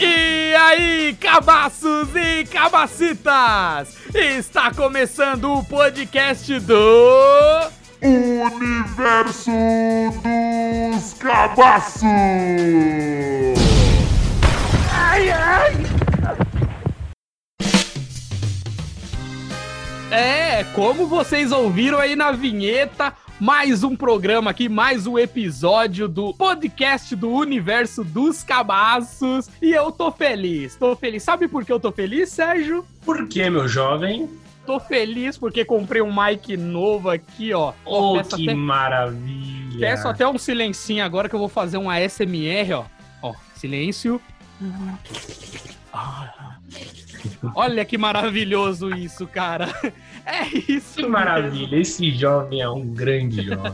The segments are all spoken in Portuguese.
E aí, cabaços e cabacitas! Está começando o podcast do. Universo dos Cabaços! Ai, ai! É, como vocês ouviram aí na vinheta, mais um programa aqui, mais um episódio do podcast do Universo dos Cabaços. E eu tô feliz, tô feliz. Sabe por que eu tô feliz, Sérgio? Por que, meu jovem? Tô feliz porque comprei um mic novo aqui, ó. Oh, peço que até- maravilha! Peço até um silencinho agora que eu vou fazer um ASMR, ó. Ó, silêncio. Olha que maravilhoso isso, cara. É isso. Que mesmo. maravilha! Esse jovem é um grande jovem.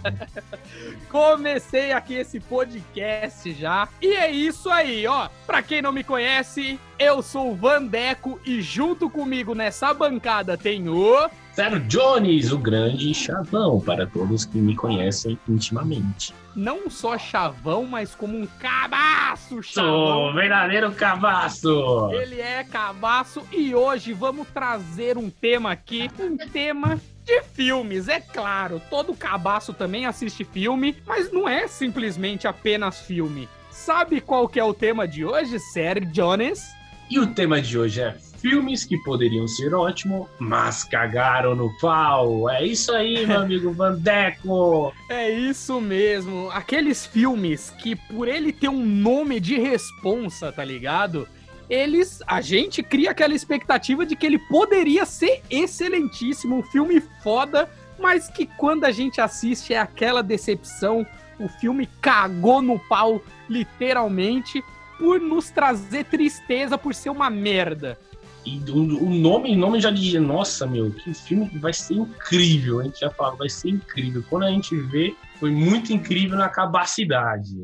Comecei aqui esse podcast já. E é isso aí, ó. Pra quem não me conhece, eu sou o Vandeco e junto comigo nessa bancada tem o. Sério, Jones, o grande chavão, para todos que me conhecem intimamente. Não só chavão, mas como um cabaço Sou chavão. o verdadeiro cavaço! Ele é cabaço e hoje vamos trazer um tema aqui, um tema de filmes, é claro. Todo cabaço também assiste filme, mas não é simplesmente apenas filme. Sabe qual que é o tema de hoje, Sérgio Jones? E o tema de hoje é filmes que poderiam ser ótimos, mas cagaram no pau. É isso aí, meu amigo Vandeco! É isso mesmo, aqueles filmes que por ele ter um nome de responsa, tá ligado? Eles, a gente cria aquela expectativa de que ele poderia ser excelentíssimo, um filme foda, mas que quando a gente assiste é aquela decepção, o filme cagou no pau, literalmente, por nos trazer tristeza por ser uma merda. E o, o nome, o nome já dizia, nossa, meu, que filme vai ser incrível. A gente já fala, vai ser incrível. Quando a gente vê, foi muito incrível na capacidade.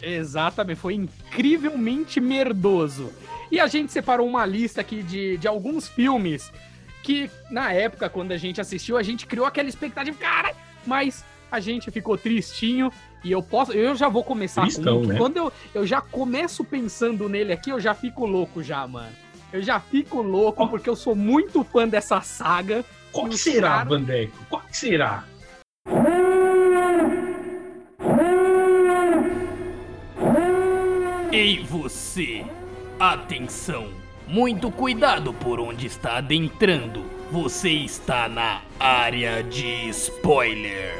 Exatamente, foi incrivelmente merdoso. E a gente separou uma lista aqui de, de alguns filmes que, na época, quando a gente assistiu, a gente criou aquela expectativa, cara, mas a gente ficou tristinho. E eu posso, eu já vou começar Tristão, com um né? quando eu, eu já começo pensando nele aqui, eu já fico louco já, mano. Eu já fico louco Oh. porque eu sou muito fã dessa saga. Qual que será, cara- Vandeco? Qual que será? Ei você! Atenção! Muito cuidado por onde está adentrando. Você está na área de spoiler.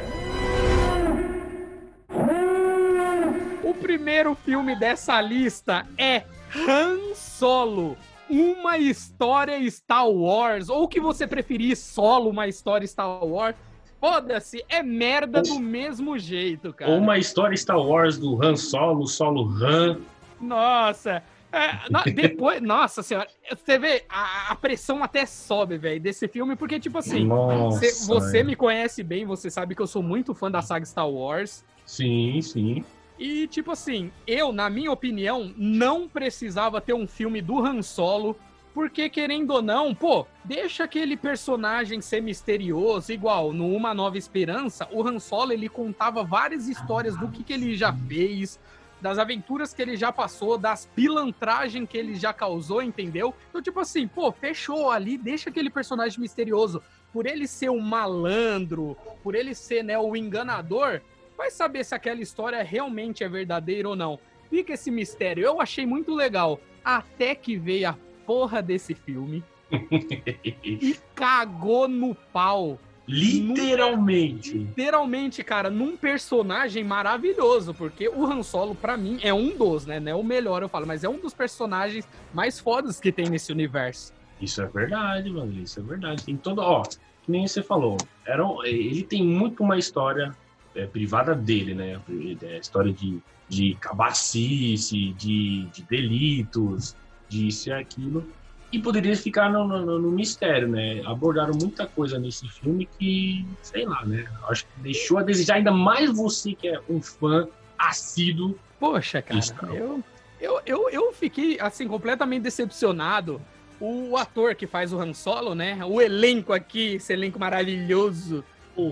O primeiro filme dessa lista é Han Solo. Uma história Star Wars, ou o que você preferir, solo uma história Star Wars. Foda-se, é merda do mesmo jeito, cara. Ou uma história Star Wars do Han Solo, Solo Han. Nossa, é, no- depois, nossa senhora, você vê, a, a pressão até sobe, velho, desse filme, porque, tipo assim, Nossa, cê- você é. me conhece bem, você sabe que eu sou muito fã da saga Star Wars. Sim, sim. E, tipo assim, eu, na minha opinião, não precisava ter um filme do Han Solo, porque, querendo ou não, pô, deixa aquele personagem ser misterioso, igual no Uma Nova Esperança, o Han Solo, ele contava várias histórias do que, que ele já fez, das aventuras que ele já passou, das pilantragens que ele já causou, entendeu? Então, tipo assim, pô, fechou ali, deixa aquele personagem misterioso. Por ele ser um malandro, por ele ser, né, o enganador, vai saber se aquela história realmente é verdadeira ou não. Fica esse mistério. Eu achei muito legal. Até que veio a porra desse filme e cagou no pau. Literalmente. Literalmente, cara, num personagem maravilhoso, porque o Han Solo, pra mim, é um dos, né? Não é o melhor, eu falo, mas é um dos personagens mais fodas que tem nesse universo. Isso é verdade, mano. Isso é verdade. Tem todo. Ó, que nem você falou. Era, ele tem muito uma história é, privada dele, né? É, história de, de cabacice, de, de delitos, disso e aquilo. E poderia ficar no, no- no mistério, né? Abordaram muita coisa nesse filme que, sei lá, né? Acho que deixou a desejar ainda mais você que é um fã assíduo. Poxa, cara, eu, Eu, eu, eu fiquei, assim, completamente decepcionado. O ator que faz o Han Solo, né? O elenco aqui, esse elenco maravilhoso.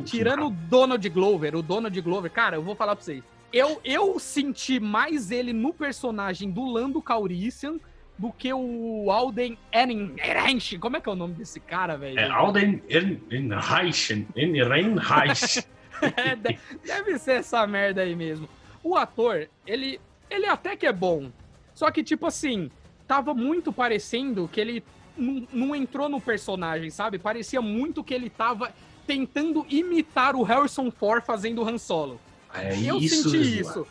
Tirando o Donald Glover, o Donald Glover, cara, eu vou falar pra vocês. Eu, eu senti mais ele no personagem do Lando Calrissian do que o Alden Ehrenreich. Como é que é o nome desse cara, velho? É Alden Ehrenreich. Ehrenreich. é, deve ser essa merda aí mesmo. O ator, ele, ele até que é bom. Só que, tipo assim, tava muito parecendo que ele não, não entrou no personagem, sabe? Parecia muito que ele tava tentando imitar o Harrison Ford fazendo o Han Solo. É eu isso, senti isso.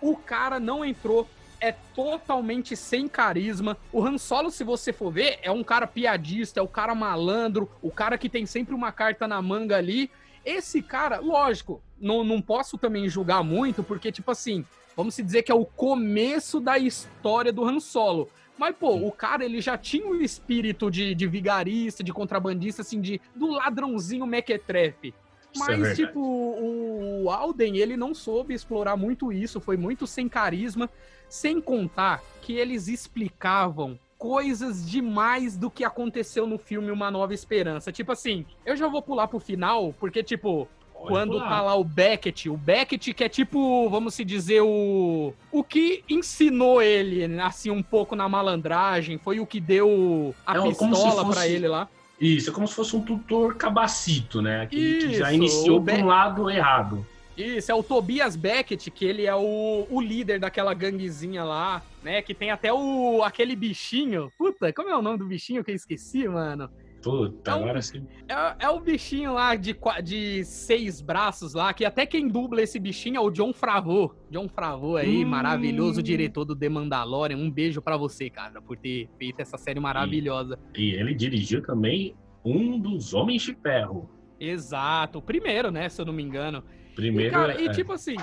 O cara não entrou, é totalmente sem carisma. O Han Solo, se você for ver, é um cara piadista, é o cara malandro, o cara que tem sempre uma carta na manga ali. Esse cara, lógico, não, não posso também julgar muito, porque, tipo assim, vamos se dizer que é o começo da história do Han Solo. Mas, pô, o cara, ele já tinha o espírito de, de vigarista, de contrabandista, assim, de, do ladrãozinho mequetrefe. É Mas, verdade. tipo, o Alden, ele não soube explorar muito isso, foi muito sem carisma, sem contar que eles explicavam coisas demais do que aconteceu no filme Uma Nova Esperança. Tipo assim, eu já vou pular pro final, porque, tipo, quando tá lá o Beckett, o Beckett que é tipo, vamos se dizer, o o que ensinou ele, assim, um pouco na malandragem, foi o que deu a É, pistola pra fosse- ele lá. Isso, é como se fosse um tutor cabacito, né? Aquele que já Isso, iniciou por Be- um lado errado. Isso, é o Tobias Beckett, que ele é o, o líder daquela ganguezinha lá, né? Que tem até o aquele bichinho. Puta, como é o nome do bichinho que eu esqueci, mano? Puta, Então, agora sim. É, é o bichinho lá de, de seis braços lá, que até quem dubla esse bichinho é o John Favreau. John Favreau aí, Hum. maravilhoso diretor do The Mandalorian. Um beijo pra você, cara, por ter feito essa série maravilhosa. E ele dirigiu também um dos Homens de Ferro. Exato, o primeiro, né, se eu não me engano. Primeiro. E, cara, e é, tipo assim,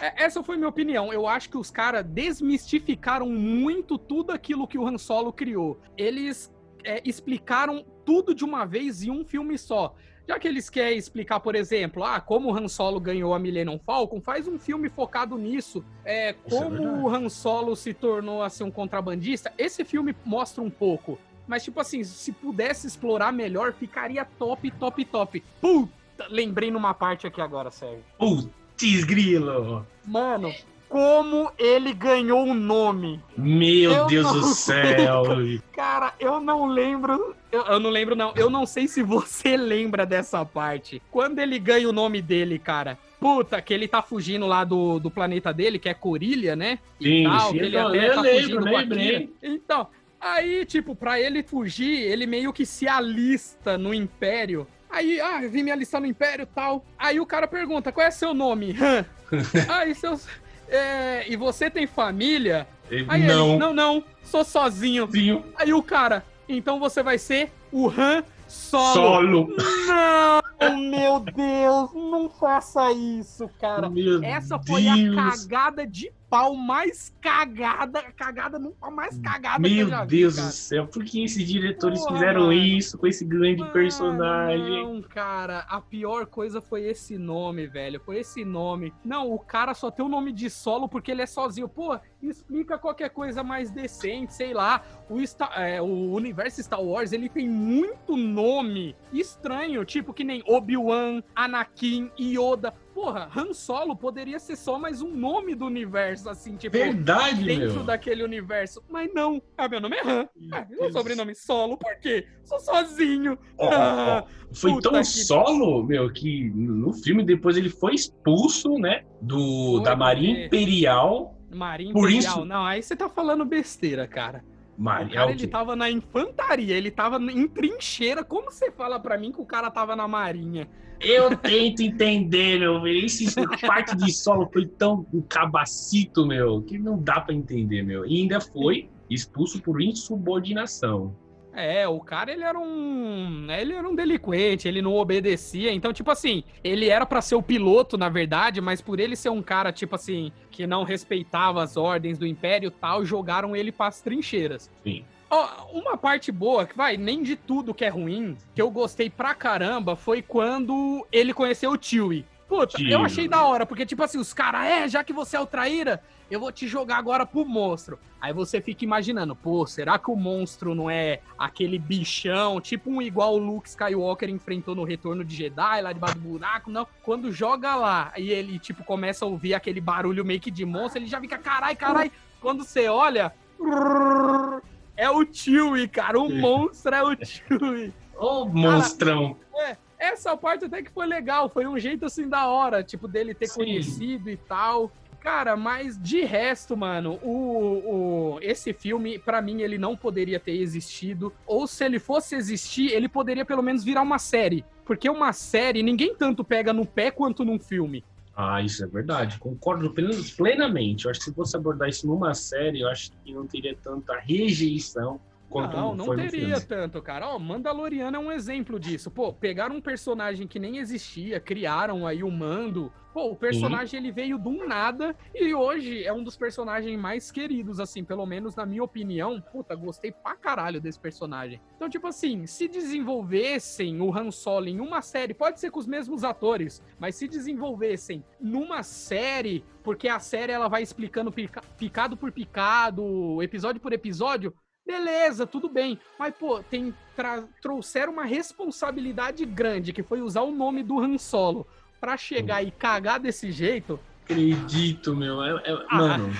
é- essa foi minha opinião. Eu acho que os caras desmistificaram muito tudo aquilo que o Han Solo criou. Eles é, explicaram tudo de uma vez em um filme só. Já que eles querem explicar, por exemplo, ah, como o Han Solo ganhou a Millennium Falcon, faz um filme focado nisso. É, é como verdade. o Han Solo se tornou assim, um contrabandista. Esse filme mostra um pouco. Mas, tipo assim, se pudesse explorar melhor, ficaria top, top, top. Puta, lembrei numa parte aqui agora, Sérgio. Putz, grilo! Mano, como ele ganhou o nome. Meu Eu Deus do céu! Cara, eu não lembro. Eu, eu não lembro, não. Eu não sei se você lembra dessa parte. Quando ele ganha o nome dele, cara. Puta, que ele tá fugindo lá do, do planeta dele, que é Corilha, né? Sim, tal, sim, ele eu, até eu tá lembro, fugindo lembrei. Então, aí, tipo, pra ele fugir, ele meio que se alista no Império. Aí, ah, eu vim me alistar no Império e tal. Aí o cara pergunta, qual é seu nome? Aí, seus... é, e você tem família? Aí não. ele, não, não, sou sozinho. Sim, Aí o cara, então você vai ser o Han Solo. solo. Não, meu Deus, não faça isso, cara. Meu Essa foi Deus. a cagada de pau mais cagada, cagada no pau mais cagada Meu vi, Deus cara. do céu, por que esses diretores Porra, fizeram mano. isso com esse grande Mano, personagem? Não, cara, a pior coisa foi esse nome, velho. Foi esse nome. Não, o cara só tem o nome de solo porque ele é sozinho. Pô, explica qualquer coisa mais decente, sei lá. O, Star- é, o universo Star Wars, ele tem muito nome estranho, tipo que nem Obi-Wan, Anakin, Yoda. Porra, Han Solo poderia ser só mais um nome do universo, assim, tipo Verdade, dentro meu. daquele universo. Mas não. Ah, meu nome é Han. Ah, meu sobrenome Solo. Por quê? Sou sozinho. Ó, Ah, Foi tão que- solo, meu, que no filme depois ele foi expulso, né? Do, Foi, da Marinha Imperial. Marinha Por Imperial. isso- Não, aí você tá falando besteira, cara. O Marinha, cara, ele tava na infantaria, ele tava em trincheira. Como você fala pra mim que o cara tava na marinha? Eu tento entender, meu. Esse parte de solo foi tão um cabacito, meu, que não dá pra entender, meu. E ainda foi expulso por insubordinação. É, o cara, ele era um... Ele era um delinquente, ele não obedecia. Então, tipo assim, ele era pra ser o piloto, na verdade, mas por ele ser um cara, tipo assim, que não respeitava as ordens do Império e tal, jogaram ele pras trincheiras. Sim. Ó, uma parte boa, que vai, nem de tudo que é ruim, que eu gostei pra caramba, foi quando ele conheceu o Chewie. Puta, Tio. eu achei da hora, porque, tipo assim, os caras, é, já que você é o traíra, eu vou te jogar agora pro monstro. Aí você fica imaginando, pô, será que o monstro não é aquele bichão, tipo um igual o Luke Skywalker enfrentou no Retorno de Jedi, lá debaixo do buraco? Não. Quando joga lá e ele, tipo, começa a ouvir aquele barulho meio que de monstro, ele já fica, carai, carai. Quando você olha, é o Chewie, cara. O monstro é o Chewie. Ô, monstrão. Essa parte até que foi legal, foi um jeito assim da hora, tipo, dele ter Sim. conhecido e tal. Cara, mas de resto, mano, o, o esse filme, pra mim, ele não poderia ter existido. Ou se ele fosse existir, ele poderia pelo menos virar uma série. Porque uma série, ninguém tanto pega no pé quanto num filme. Ah, isso é verdade. Concordo plen- plenamente. Eu acho que se fosse abordar isso numa série, eu acho que não teria tanta rejeição quanto não, não teria tanto, cara. Ó, Mandaloriano é um exemplo disso. Pô, pegaram um personagem que nem existia, criaram aí o Mando. Pô, o personagem ele veio do nada e hoje é um dos personagens mais queridos, assim, pelo menos na minha opinião. Puta, gostei pra caralho desse personagem. Então, tipo assim, se desenvolvessem o Han Solo em uma série, pode ser com os mesmos atores, mas se desenvolvessem numa série, porque a série ela vai explicando pica- picado por picado, episódio por episódio, Beleza, tudo bem. Mas, pô, tem trouxeram uma responsabilidade grande, que foi usar o nome do Han Solo pra chegar e cagar desse jeito. Acredito, meu. É, é- Ah. Mano,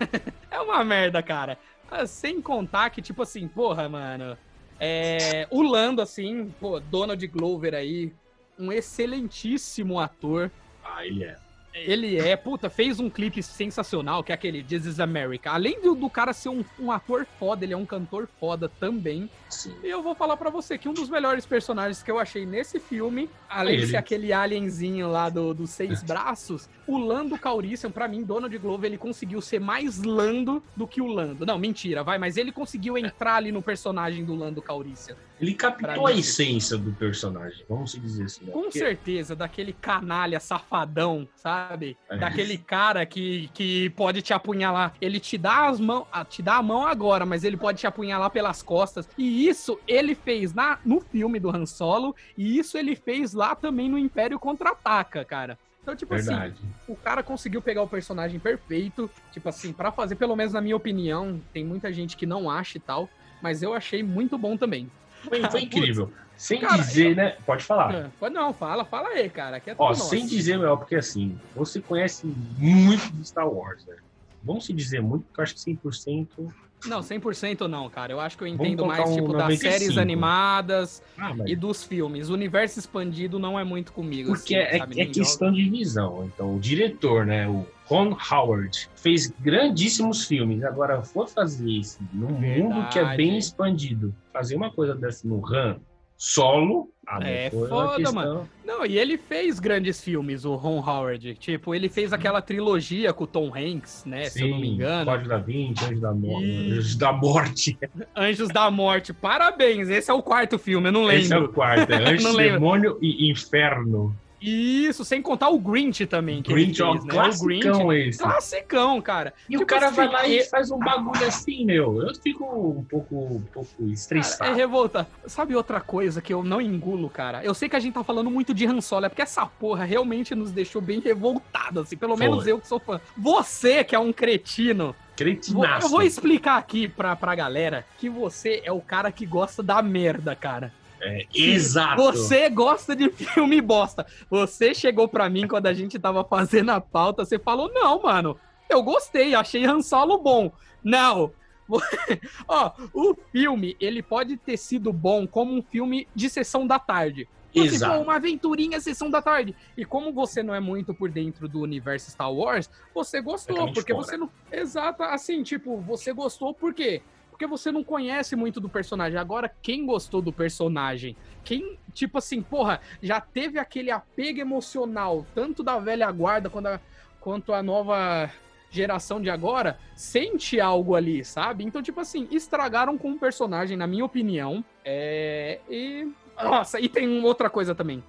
É uma merda, cara. Ah, Sem contar que, tipo assim, porra, mano. É, o Lando, assim, pô, Donald Glover aí, um excelentíssimo ator. ah, ele é. Ele é, puta, fez um clipe sensacional, que é aquele This is America. Além do, do cara ser um, um ator foda, ele é um cantor foda também. Sim. E eu vou falar pra você que um dos melhores personagens que eu achei nesse filme, além de Ele. ser aquele alienzinho lá do, dos seis braços, o Lando Calrissian, pra mim, Donald Glover, ele conseguiu ser mais Lando do que o Lando. Não, mentira, vai, mas ele conseguiu entrar ali no personagem do Lando Calrissian. Ele captou a essência do personagem, vamos dizer assim. né? Com Porque- certeza, daquele canalha safadão, sabe? É. Daquele cara que, que pode te apunhalar. Ele te dá as mãos, ah, te dá a mão agora, mas ele pode te apunhalar pelas costas. E isso ele fez na, no filme do Han Solo, e isso ele fez lá também no Império Contra-Ataca, cara. Então, tipo assim, Verdade. o cara conseguiu pegar o personagem perfeito, tipo assim, pra fazer, pelo menos na minha opinião, tem muita gente que não acha e tal, mas eu achei muito bom também. Foi, foi incrível. Sem Cara, dizer, né? Pode falar. Ah, Pode não, fala, fala aí, cara, que é tudo Ó, nosso. sem dizer, Mel, porque assim, você conhece muito de Star Wars, né? Vamos se dizer muito, porque eu acho que 100%. Não, 100% não, cara. Eu acho que eu entendo mais, um tipo, das 95. séries animadas Ah, mas e dos filmes. O universo expandido não é muito comigo. Porque assim, é, sabe? é questão de visão. Então, o diretor, né, o Ron Howard, fez grandíssimos filmes. Agora, for fazer isso num mundo que é bem Verdade. expandido, fazer uma coisa dessa no Han solo, ah, É foda, questão- mano. Não, e ele fez grandes filmes, o Ron Howard. Tipo, ele fez aquela trilogia com o Tom Hanks, né? se eu não me Sim, engano. Código da Vinci, Anjo da, Mo E- Anjos da Morte. Anjos da Morte. Parabéns, esse é o quarto filme, eu não Esse é lembro. o quarto. É Anjos, lembro. Demônio e Inferno. Isso, sem contar o Grinch também, que Grinch é ele fez, né? O Grinch. esse. Classicão, cara. E o Tipo cara assim, vai lá e e- faz um bagulho assim, meu. Eu fico um pouco, um pouco Cara, é estressado. revolta. Sabe outra coisa que eu não engulo, cara? Eu sei que a gente tá falando muito de Han Solo, é porque essa porra realmente nos deixou bem revoltados, assim. Pelo menos Foi. eu que sou fã. Você, que é um cretino, Cretinaço. eu vou explicar aqui pra, pra galera que você é o cara que gosta da merda, cara. É, exato. Você gosta de filme bosta. Você chegou pra mim quando a gente tava fazendo a pauta, você falou: não, mano, eu gostei, achei Han Solo bom. Não. Ó, o filme, ele pode ter sido bom como um filme de sessão da tarde. Tipo Exato. pô, uma aventurinha sessão da tarde. E como você não é muito por dentro do universo Star Wars, você gostou, porque fora. você não. Exato, assim, tipo, você gostou por quê? Porque você não conhece muito do personagem. Agora, quem gostou do personagem? Quem, tipo assim, porra, já teve aquele apego emocional, tanto da velha guarda quanto a, quanto a nova geração de agora, sente algo ali, sabe? Então, tipo assim, estragaram com o personagem, na minha opinião. É. E. Nossa, e tem outra coisa também.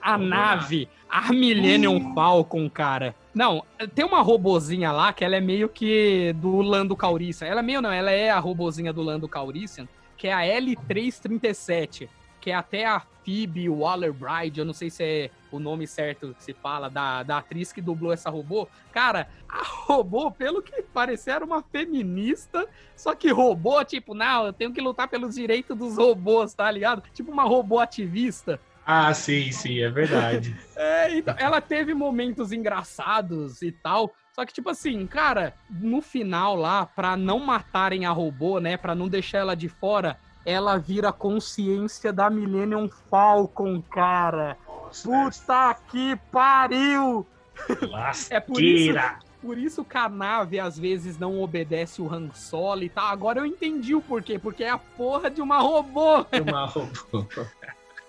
A nave, a Millennium Falcon, cara. Não, tem uma robozinha lá que ela é meio que do Lando Calrissian. Ela é meio não, ela é a robozinha do Lando Calrissian, que é a L337, que é até a Phoebe Waller-Bride, eu não sei se é o nome certo que se fala, da, da atriz que dublou essa robô. Cara, a robô, pelo que parecia, era uma feminista, só que robô, tipo, não, eu tenho que lutar pelos direitos dos robôs, tá ligado? Tipo uma robô ativista. Ah, sim, sim, é verdade. é, então, ela teve momentos engraçados e tal, só que, tipo assim, cara, no final lá, pra não matarem a robô, né, pra não deixar ela de fora, ela vira consciência da Millennium Falcon, cara. Puta que pariu! lasqueira. É por isso, por isso que a nave às vezes não obedece o Han Solo e tal. Agora eu entendi o porquê. Porque é a porra de uma robô. Uma robô.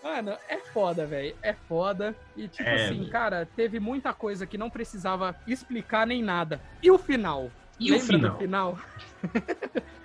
Mano, é foda, velho. É foda. E tipo É, assim, cara, teve muita coisa que não precisava explicar nem nada. E o final? E o Lembra final? do final?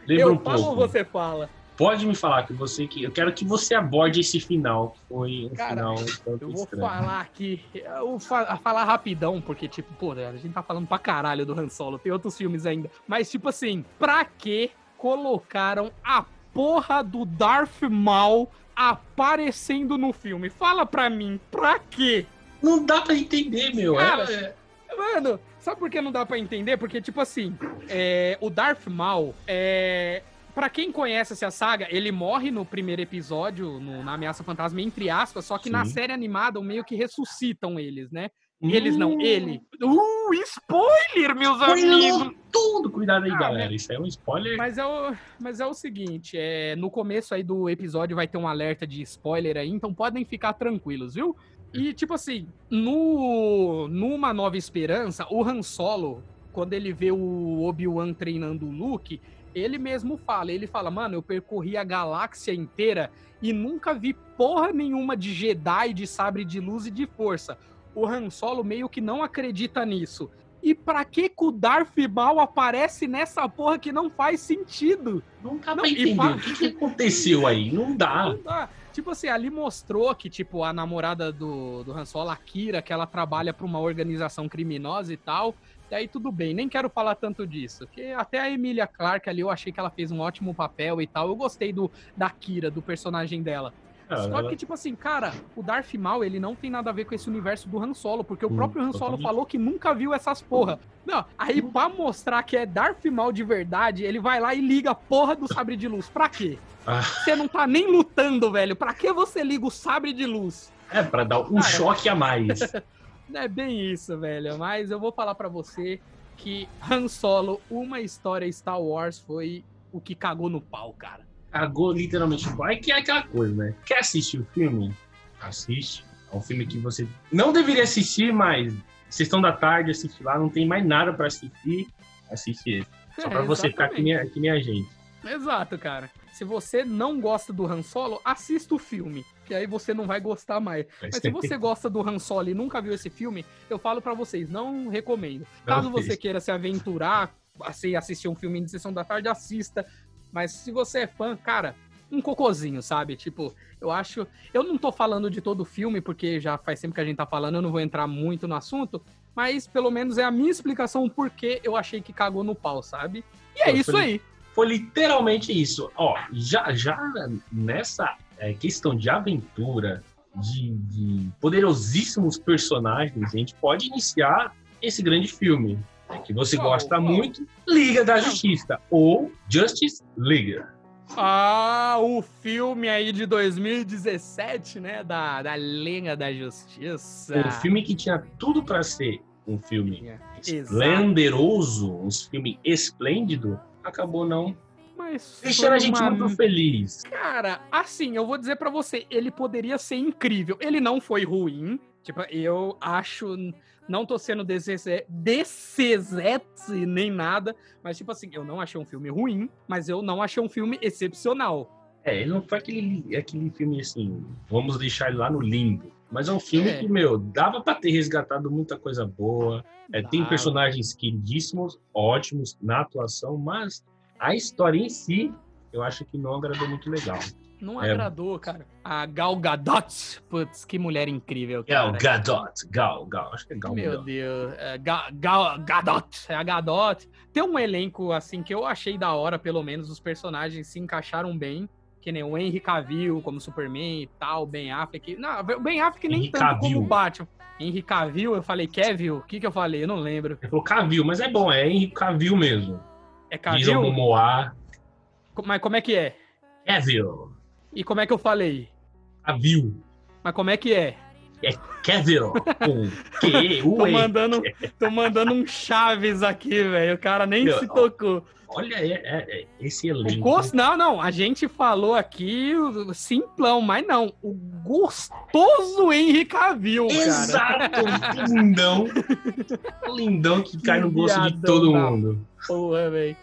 Lembra eu um falo ou pouco. você fala? Pode me falar que você que eu quero que você aborde esse final, que foi um Cara, final Eu vou estranho. falar aqui, eu vou fa- falar rapidão, porque, tipo, pô, a gente tá falando pra caralho do Han Solo, tem outros filmes ainda. Mas, tipo assim, pra que colocaram a porra do Darth Maul aparecendo no filme? Fala pra mim, pra quê? Não dá pra entender, meu. Cara, é- Mano, sabe por que não dá pra entender? Porque, tipo assim, é, o Darth Maul, é, pra quem conhece essa saga, ele morre no primeiro episódio, no- na Ameaça Fantasma, entre aspas, só que na Sim. série animada meio que ressuscitam eles, né? Eles não, Hum, ele. Uh, spoiler, meus Spoilou amigos! tudo. Cuidado aí, Ah, galera. Isso aí é um spoiler. Mas é, o, mas é o seguinte, é, no começo aí do episódio vai ter um alerta de spoiler aí, então podem ficar tranquilos, viu? E tipo assim, no numa Nova Esperança, o Han Solo, quando ele vê o Obi-Wan treinando o Luke, ele mesmo fala, ele fala, mano, eu percorri a galáxia inteira e nunca vi porra nenhuma de Jedi, de sabre de luz e de força. O Han Solo meio que não acredita nisso. E pra que que o Darth Maul aparece nessa porra que não faz sentido? Dá Não, e entender fa- o que, que aconteceu aí. Não dá. Não dá. Tipo assim, ali mostrou que, tipo, a namorada do, do Han Solo, a Kira, que ela trabalha pra uma organização criminosa e tal. E aí tudo bem, nem quero falar tanto disso. Porque até a Emilia Clarke ali, eu achei que ela fez um ótimo papel e tal. Eu gostei do, da Kira, do personagem dela. Cara, Só ela- que, tipo assim, cara, o Darth Maul, ele não tem nada a ver com esse universo do Han Solo, porque o Hum, próprio Han Solo totalmente. falou que nunca viu essas porra. Não, aí pra mostrar que é Darth Maul de verdade, ele vai lá e liga a porra do sabre de luz. Pra quê? Ah. Você não tá nem lutando, velho. Pra que você liga o sabre de luz? É, pra dar um Cara. choque a mais. Não é bem isso, velho. Mas eu vou falar pra você que Han Solo, uma história Star Wars, foi o que cagou no pau, cara. Cagou literalmente. Vai que é aquela coisa, né? Quer assistir o filme? Assiste. É um filme que você não deveria assistir, mas sessão da tarde, assiste lá, não tem mais nada pra assistir. Assiste esse. Só pra É, você ficar que exatamente. nem, a- que nem a gente. Exato, cara. Se você não gosta do Han Solo, assista o filme, que aí você não vai gostar mais. Mas se você gosta do Han Solo e nunca viu esse filme, eu falo pra vocês, não recomendo. Caso você queira se aventurar, assim, assistir um filme de sessão da tarde, assista. Mas se você é fã, cara, um cocôzinho, sabe? Tipo, eu acho. Eu não tô falando de todo o filme, porque já faz tempo que a gente tá falando, eu não vou entrar muito no assunto. Mas pelo menos é a minha explicação por que eu achei que cagou no pau, sabe? E é Pô, isso foi- aí. Foi literalmente isso. Ó, já, já nessa é, questão de aventura, de, de poderosíssimos personagens, a gente pode iniciar esse grande filme. né, que você gosta muito, Liga da Justiça, ou Justice League. Ah, o filme aí de 2017, né? Da, da Liga da Justiça. Um filme que tinha tudo para ser um filme Exato. esplendoroso, um filme esplêndido, acabou não Mas deixando a gente uma- muito feliz. Cara, assim, eu vou dizer pra você, ele poderia ser incrível. Ele não foi ruim. Tipo, eu acho. Não tô sendo desesete nem nada. Mas, tipo assim, eu não achei um filme ruim, mas eu não achei um filme excepcional. É, ele não foi aquele, aquele filme assim, vamos deixar ele lá no limbo. Mas é um filme É. que, meu, dava pra ter resgatado muita coisa boa. É, tem personagens queridíssimos, ótimos na atuação, mas a história em si, eu acho que não agradou muito legal. Não É. agradou, cara. A Gal Gadot, putz, que mulher incrível, cara. Gal Gadot, Gal, Gal, acho que é Gal. Meu Gadot. Deus, é, Ga- Ga- Gadot, é a Gadot. Tem um elenco, assim, que eu achei da hora, pelo menos, os personagens se encaixaram bem. Que nem o Henry Cavill como Superman e tal, Ben Affleck. Não, o Ben Affleck nem Henry tanto Cavill. como Batman. Henry Cavill, eu falei Kevin, o que que eu falei? Eu não lembro. Ele falou Cavill, mas é bom, é Henry Cavill mesmo. É Cavill? Momoa. Mas como é que é? Cavill. E como é que eu falei? Cavill. Mas como é que é? Cavill. Com que? Tô Ué. mandando, tô mandando um Chaves aqui, velho. O cara nem Meu, se tocou. Olha é, é, é, esse O elenco. gosto, não, não. A gente falou aqui o simplão, mas não. O gostoso Henry Cavill, cara. Exato, lindão. lindão que cai no gosto de Viadão todo da mundo. Porra, velho.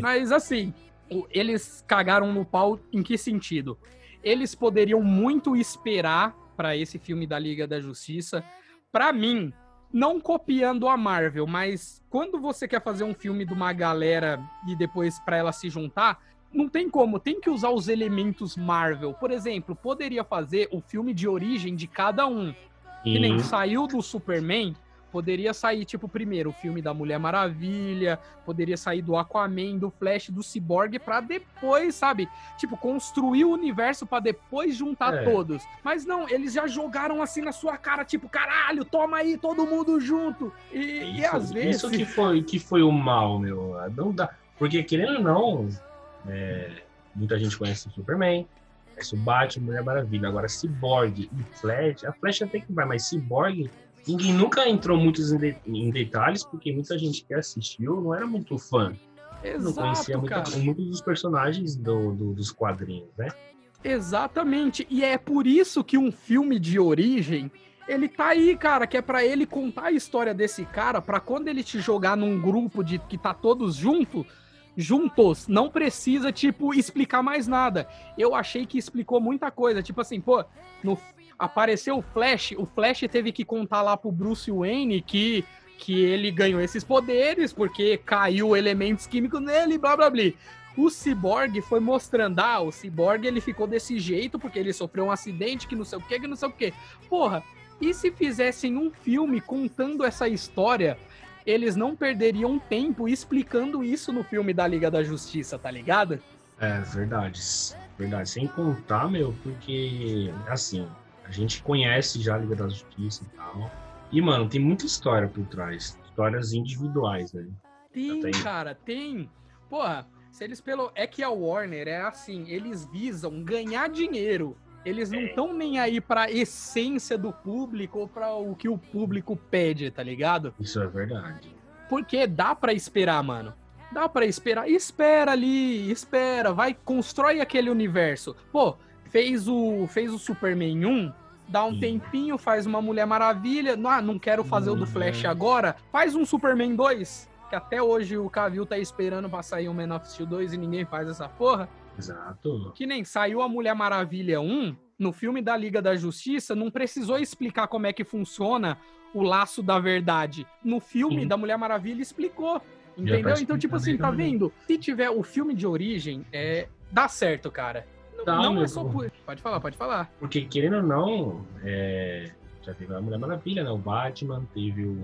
Mas assim, o- eles cagaram no pau em que sentido? Eles poderiam muito esperar pra esse filme da Liga da Justiça. Pra mim, não copiando a Marvel, mas quando você quer fazer um filme de uma galera e depois pra ela se juntar, não tem como, tem que usar os elementos Marvel. Por exemplo, poderia fazer o filme de origem de cada um. Que nem saiu do Superman, poderia sair, tipo, primeiro o filme da Mulher Maravilha, poderia sair do Aquaman, do Flash, do Cyborg, pra depois, sabe? Tipo, construir o universo pra depois juntar É. todos. Mas não, eles já jogaram assim na sua cara, tipo, caralho, toma aí todo mundo junto. E, e Isso, às vezes. isso que foi, que foi o mal, meu. Não dá. Porque, querendo ou não, é, muita gente conhece o Superman, conhece o Batman, Mulher Maravilha. Agora, Cyborg e Flash, a Flash até que vai, mas Cyborg, ninguém nunca entrou muito em, de- em detalhes, porque muita gente que assistiu não era muito fã. não conhecia Exato, muita- cara. muitos dos personagens do- do- dos quadrinhos, né? Exatamente. E é por isso que um filme de origem, ele tá aí, cara, que é pra ele contar a história desse cara, pra quando ele te jogar num grupo de que tá todos junto, juntos, não precisa tipo explicar mais nada. Eu achei que explicou muita coisa, tipo assim, pô, no apareceu o Flash, o Flash teve que contar lá pro Bruce Wayne que que ele ganhou esses poderes porque caiu elementos químicos nele, blá blá blá. O Cyborg foi mostrando, ah, o Cyborg ele ficou desse jeito porque ele sofreu um acidente que não sei o que, que não sei o que. Porra, e se fizessem um filme contando essa história, eles não perderiam tempo explicando isso no filme da Liga da Justiça, tá ligado? É, verdade. Verdade. Sem contar, meu, porque, assim, a gente conhece já a Liga da Justiça e tal. E, mano, tem muita história por trás. Histórias individuais, né? Tem, tem. cara, tem. Porra, se eles pelo. É que a Warner é assim, eles visam ganhar dinheiro. Eles não É. estão nem aí pra essência do público ou pra o que o público pede, tá ligado? Isso é verdade. Porque dá pra esperar, mano. Dá pra esperar. Espera ali, espera, vai, constrói aquele universo. Pô, fez o fez o Superman 1, dá um tempinho, faz uma Mulher Maravilha. Não, ah, não quero fazer o do. Flash agora. Faz um Superman 2, que até hoje o Cavill tá esperando pra sair o Man of Steel 2 e ninguém faz essa porra. Exato. Que nem saiu a Mulher Maravilha 1, no filme da Liga da Justiça, não precisou explicar como é que funciona o laço da verdade. No filme Sim. da Mulher Maravilha explicou. tá Entendeu? Então, tipo assim, tá vendo? Se tiver o filme de origem, é, dá certo, cara. Não, é só por. Pode falar, pode falar. Porque, querendo ou não, é, já teve a Mulher Maravilha, né? O Batman, teve o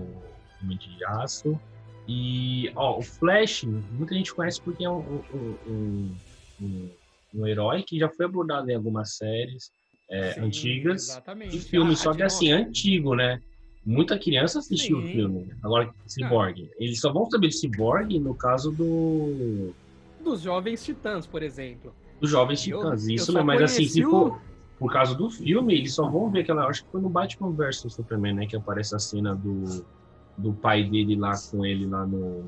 Homem de Aço. E, ó, o Flash, muita gente conhece porque é um, um, um, um- herói que já foi abordado em algumas séries é, Sim, antigas Exatamente. e filmes, Ah, só que assim, antigo, né? Muita criança assistiu o Sim. filme. Agora, Cyborg. Eles só vão saber de Cyborg no caso do, Dos Jovens Titãs, por exemplo. Dos Jovens Eu- Titãs. eu Isso, só né? Mas assim, conheci se o- for por causa do filme, eles só vão ver aquela. Acho que foi no Batman vs Superman, né? Que aparece a cena do, do pai dele lá com ele lá no.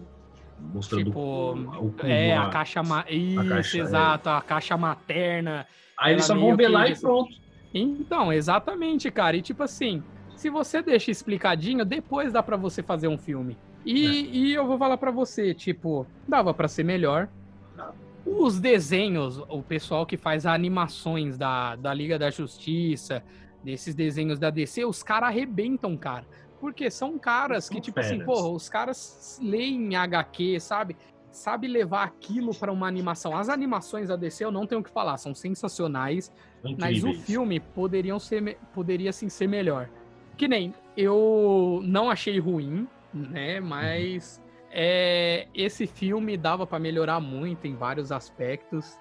Mostrando Tipo, o, o cubo É, lá. a caixa. Ma... Isso, caixa, é. exato, a caixa materna. Aí eles só vão ver que- lá e pronto. Então, exatamente, cara. E tipo assim, se você deixa explicadinho, depois dá pra você fazer um filme. E, É. e eu vou falar pra você, tipo, dava pra ser melhor. Dava. Os desenhos, o pessoal que faz animações da, da Liga da Justiça, desses desenhos da DC, os caras arrebentam, cara. Porque são caras São que, tipo assim, porra, os caras leem HQ, sabe? Sabe levar aquilo pra uma animação. As animações da DC eu não tenho o que falar, são sensacionais. São Mas o incríveis. filme poderiam ser, poderia sim ser melhor. Que nem eu não achei ruim, né? Mas é, esse filme dava pra melhorar muito em vários aspectos.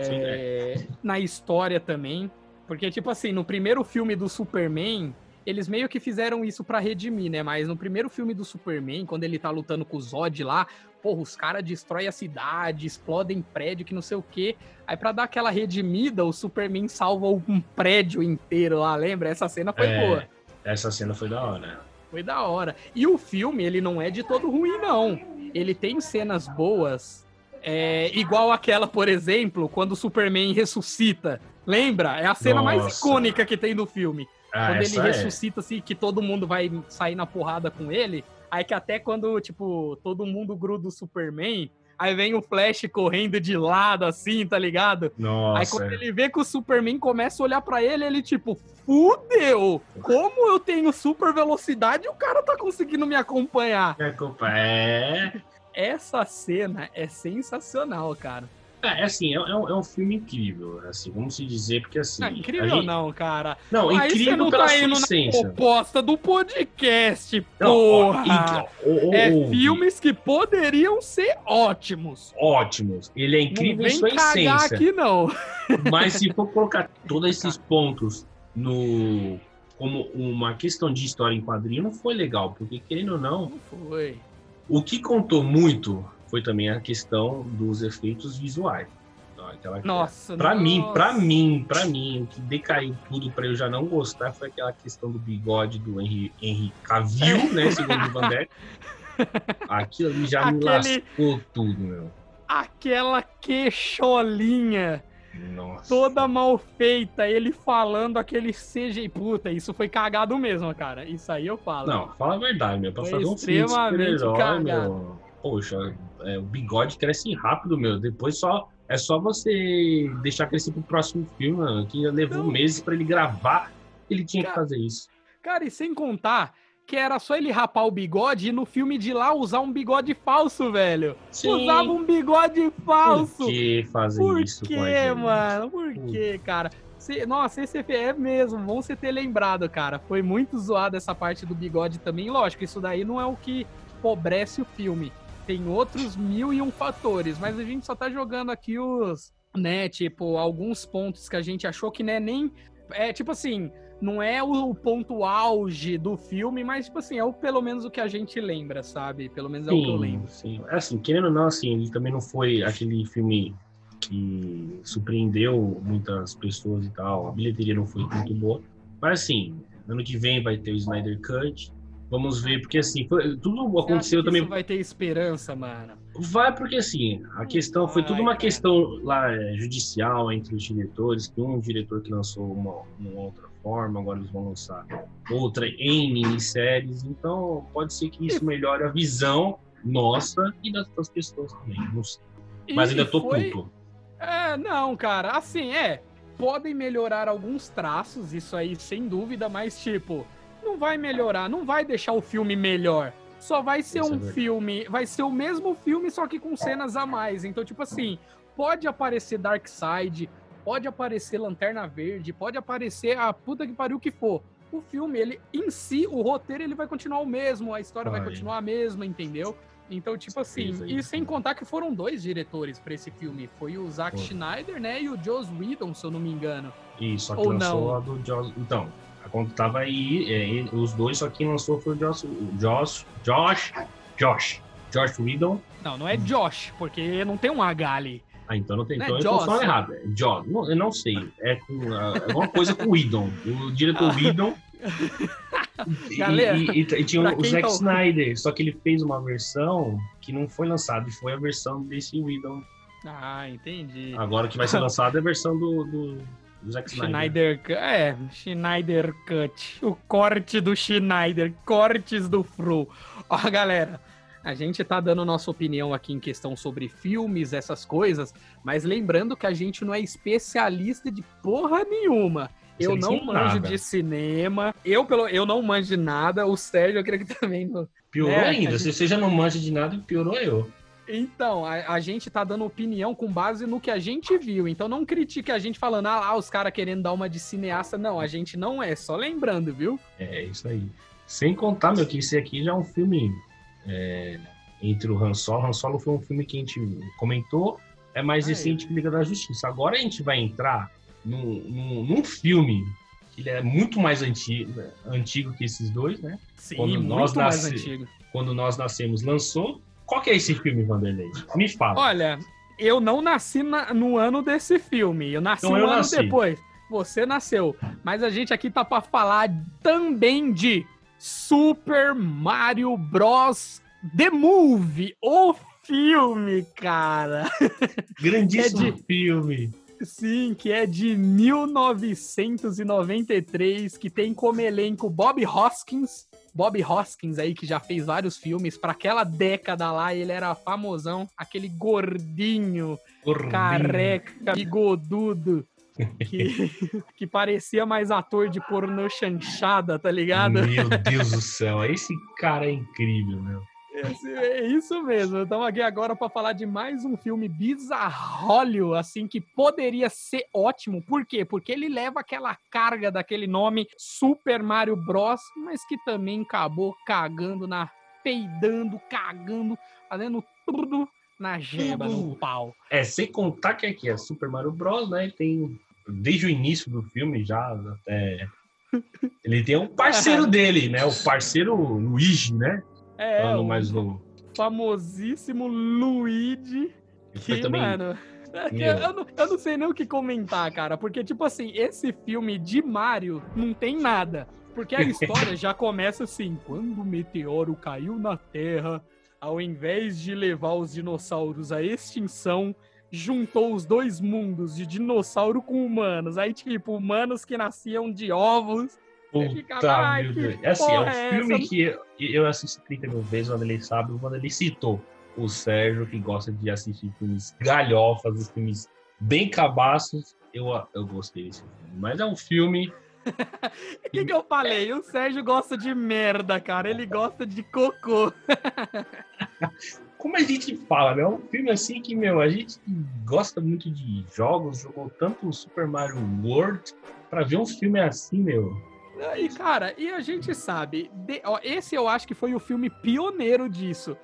Sim, é, na história também. Porque, tipo assim, no primeiro filme do Superman, eles meio que fizeram isso pra redimir, né? Mas no primeiro filme do Superman, quando ele tá lutando com o Zod lá, porra, os caras destroem a cidade, explodem prédio, que não sei o quê. Aí pra dar aquela redimida, o Superman salva um prédio inteiro lá, lembra? Essa cena foi É. boa. Essa cena foi da hora. Foi da hora. E o filme, ele não é de todo ruim, não. Ele tem cenas boas, é, igual aquela, por exemplo, quando o Superman ressuscita. Lembra? É a cena mais Nossa. icônica que tem do filme. Ah, quando ele é. ressuscita, assim, que todo mundo vai sair na porrada com ele. Aí que até quando, tipo, todo mundo gruda o Superman, aí vem o Flash correndo de lado, assim, tá ligado? Nossa. Aí quando ele vê que o Superman começa a olhar pra ele, ele tipo, fudeu! Como eu tenho super velocidade e o cara tá conseguindo me acompanhar? É culpa. É. Essa cena é sensacional, cara. É, assim, é, é um, é um filme incrível, assim, vamos se dizer, porque assim. Não, a incrível gente- não, cara. Não, Aí você incrível não pela tá sua indo na essência. proposta do podcast, Não, ó, porra! inc- ó, ó, é filmes que poderiam ser ótimos. ótimos. Ele é incrível não em sua essência. aqui, não. Mas se for colocar todos esses pontos no como uma questão de história em quadrinho, não foi legal, porque querendo ou não, Não foi. o que contou muito foi também a questão dos efeitos visuais. Então, aquela- Nossa, Pra mim, pra mim, pra mim, o que decaiu tudo pra eu já não gostar foi aquela questão do bigode do Henry, Henry Cavill, né, segundo o Van Dyke. Aquilo ali já me Aquele- lascou tudo, meu. Aquela queixolinha Nossa. toda mal feita, ele falando aquele CGI. Puta, isso foi cagado mesmo, cara. Isso aí eu falo. Não, fala a verdade, meu. Pra Foi fazer um filme de extremamente super-herói, cagado. meu. Poxa, é, o bigode cresce rápido, meu. Depois só. É só você deixar crescer pro próximo filme, mano. Que levou Não. meses pra ele gravar. Ele tinha que Cara, fazer isso. Cara, e sem contar que era só ele rapar o bigode e no filme de lá usar um bigode falso, velho. Usava um bigode falso. Por que fazer Por isso quê, gente? mano? Por quê, cara? Nossa, esse é mesmo, bom você ter lembrado, cara. Foi muito zoado essa parte do bigode também. Lógico, isso daí não é o que pobrece o filme. Tem outros mil e um fatores, mas a gente só tá jogando aqui os, né, tipo, alguns pontos que a gente achou que, né, nem. É tipo assim, não é o ponto auge do filme, mas, tipo assim, é o, pelo menos o que a gente lembra, sabe? Pelo menos é o que eu Sim, lembro. sim. É Assim, querendo ou não, assim, ele também não foi aquele filme que surpreendeu muitas pessoas e tal. A bilheteria não foi muito boa. Mas assim, ano que vem vai ter o Snyder Cut. Vamos ver, porque assim, foi- tudo aconteceu também. Vai ter esperança, mano. Vai porque assim, a questão foi tudo uma cara. questão lá é, judicial entre os diretores, que um diretor que lançou uma, uma outra forma, agora eles vão lançar outra em minisséries, então pode ser que isso melhore a visão nossa e das outras pessoas também, não sei. Mas E ainda tô foi- puto. É, não, cara, assim, é. Podem melhorar alguns traços, isso aí sem dúvida, mas tipo, não vai melhorar, não vai deixar o filme melhor. Só vai ser Isso é um filme, vai ser o mesmo filme, só que com cenas a mais. Então, tipo assim, pode aparecer Darkseid, pode aparecer Lanterna Verde, pode aparecer a puta que pariu que for. O filme, ele em si, o roteiro, ele vai continuar o mesmo, a história vai Vai. continuar a mesma, entendeu? Então, tipo assim, e sem contar que foram dois diretores pra esse filme. Foi o Zack. Schneider, né? E o Joss Whedon, se eu não me engano. Isso, que Ou lançou não. a do Joss. Então, a conta tava aí, é, ele- os dois, só quem lançou foi o Joss, o Josh, Josh, Josh, Josh Whedon. Não, não é Josh, porque não tem um H ali. Ah, então não tem. Não é Então eu tô Joss? falando errado. É Joss. Não, eu não sei. É com ah, alguma coisa com Whedon. O diretor Whedon. E, Galera, e- e- e tinha o Zack tá- Snyder, só que ele fez uma versão que não foi lançada, e foi a versão desse Whedon. Ah, entendi. Agora que vai ser lançada é a versão do, do, do Zack Snyder. Schneider, é, Schneider Cut. O corte do Schneider, cortes do Fro. Ó, galera, a gente tá dando nossa opinião aqui em questão sobre filmes, essas coisas, mas lembrando que a gente não é especialista de porra nenhuma. Eu não manjo nada. de cinema. Eu, pelo, eu não manjo de nada. O Sérgio, eu creio que também não. Piorou É, ainda. gente- Se você já não manja de nada, piorou eu. Então, a, a gente tá dando opinião com base no que a gente viu. Então não critique a gente falando, ah lá, os caras querendo dar uma de cineasta. Não, a gente não é. Só lembrando, viu? É isso aí. Sem contar, meu, que esse aqui já é um filme é, entre o Han Solo. Han Solo foi um filme que a gente comentou. é mais recente que Liga da Justiça. Agora a gente vai entrar num, num, num filme que ele é muito mais antigo, antigo que esses dois, né? Sim, Quando muito nós mais nasce- antigo. Quando nós nascemos, lançou. Qual que é esse filme, Vanderlei? Me fala. Olha, eu não nasci na- no ano desse filme. Eu nasci Então um eu ano nasci. depois. Você nasceu. Mas a gente aqui tá pra falar também de Super Mario Bros. The Movie, o filme, cara. Grandíssimo é de- filme. Sim, que é de 1993, que tem como elenco Bob Hoskins. Bob Hoskins aí, que já fez vários filmes. Pra aquela década lá, ele era famosão. Aquele gordinho, Gordinho. careca, bigodudo. Que, que parecia mais ator de pornô chanchada, tá ligado? Meu Deus do céu, esse cara é incrível, meu. Esse- é isso mesmo. Estamos aqui agora para falar de mais um filme bizarrólio, assim, que poderia ser ótimo. Por quê? Porque ele leva aquela carga daquele nome Super Mario Bros, mas que também acabou cagando na. peidando, cagando, fazendo tudo na jeba, no Tudo. pau. É, sem contar que aqui é Super Mario Bros, né? Ele tem, desde o início do filme já, até... Ele tem um parceiro dele, né? O parceiro Luigi, né? É, o mais novo. famosíssimo Luigi. Foi Que, também... mano. que. Eu, não, eu não sei nem o que comentar, cara. Porque, tipo assim, esse filme de Mario não tem nada. Porque a história já começa assim: quando o meteoro caiu na Terra, ao invés de levar os dinossauros à extinção, juntou os dois mundos de dinossauro com humanos. Aí, tipo, humanos que nasciam de ovos. Fica, Puta, "Ai, meu que Deus. É assim, é um é filme essa?" que eu, eu assisti 30 mil vezes, o Vanderlei sabe, o Vanderlei citou o Sérgio, que gosta de assistir filmes galhofas, os filmes bem cabaços. Eu, eu gostei desse filme. Mas é um filme O que, que eu falei? O Sérgio gosta de merda, cara. Ele gosta de cocô. como a gente fala, né? É um filme assim que, meu, a gente gosta muito de jogos, jogou tanto o Super Mario World, pra ver um filme assim, meu. E, cara, e a gente sabe, de- ó, esse eu acho que foi o filme pioneiro disso.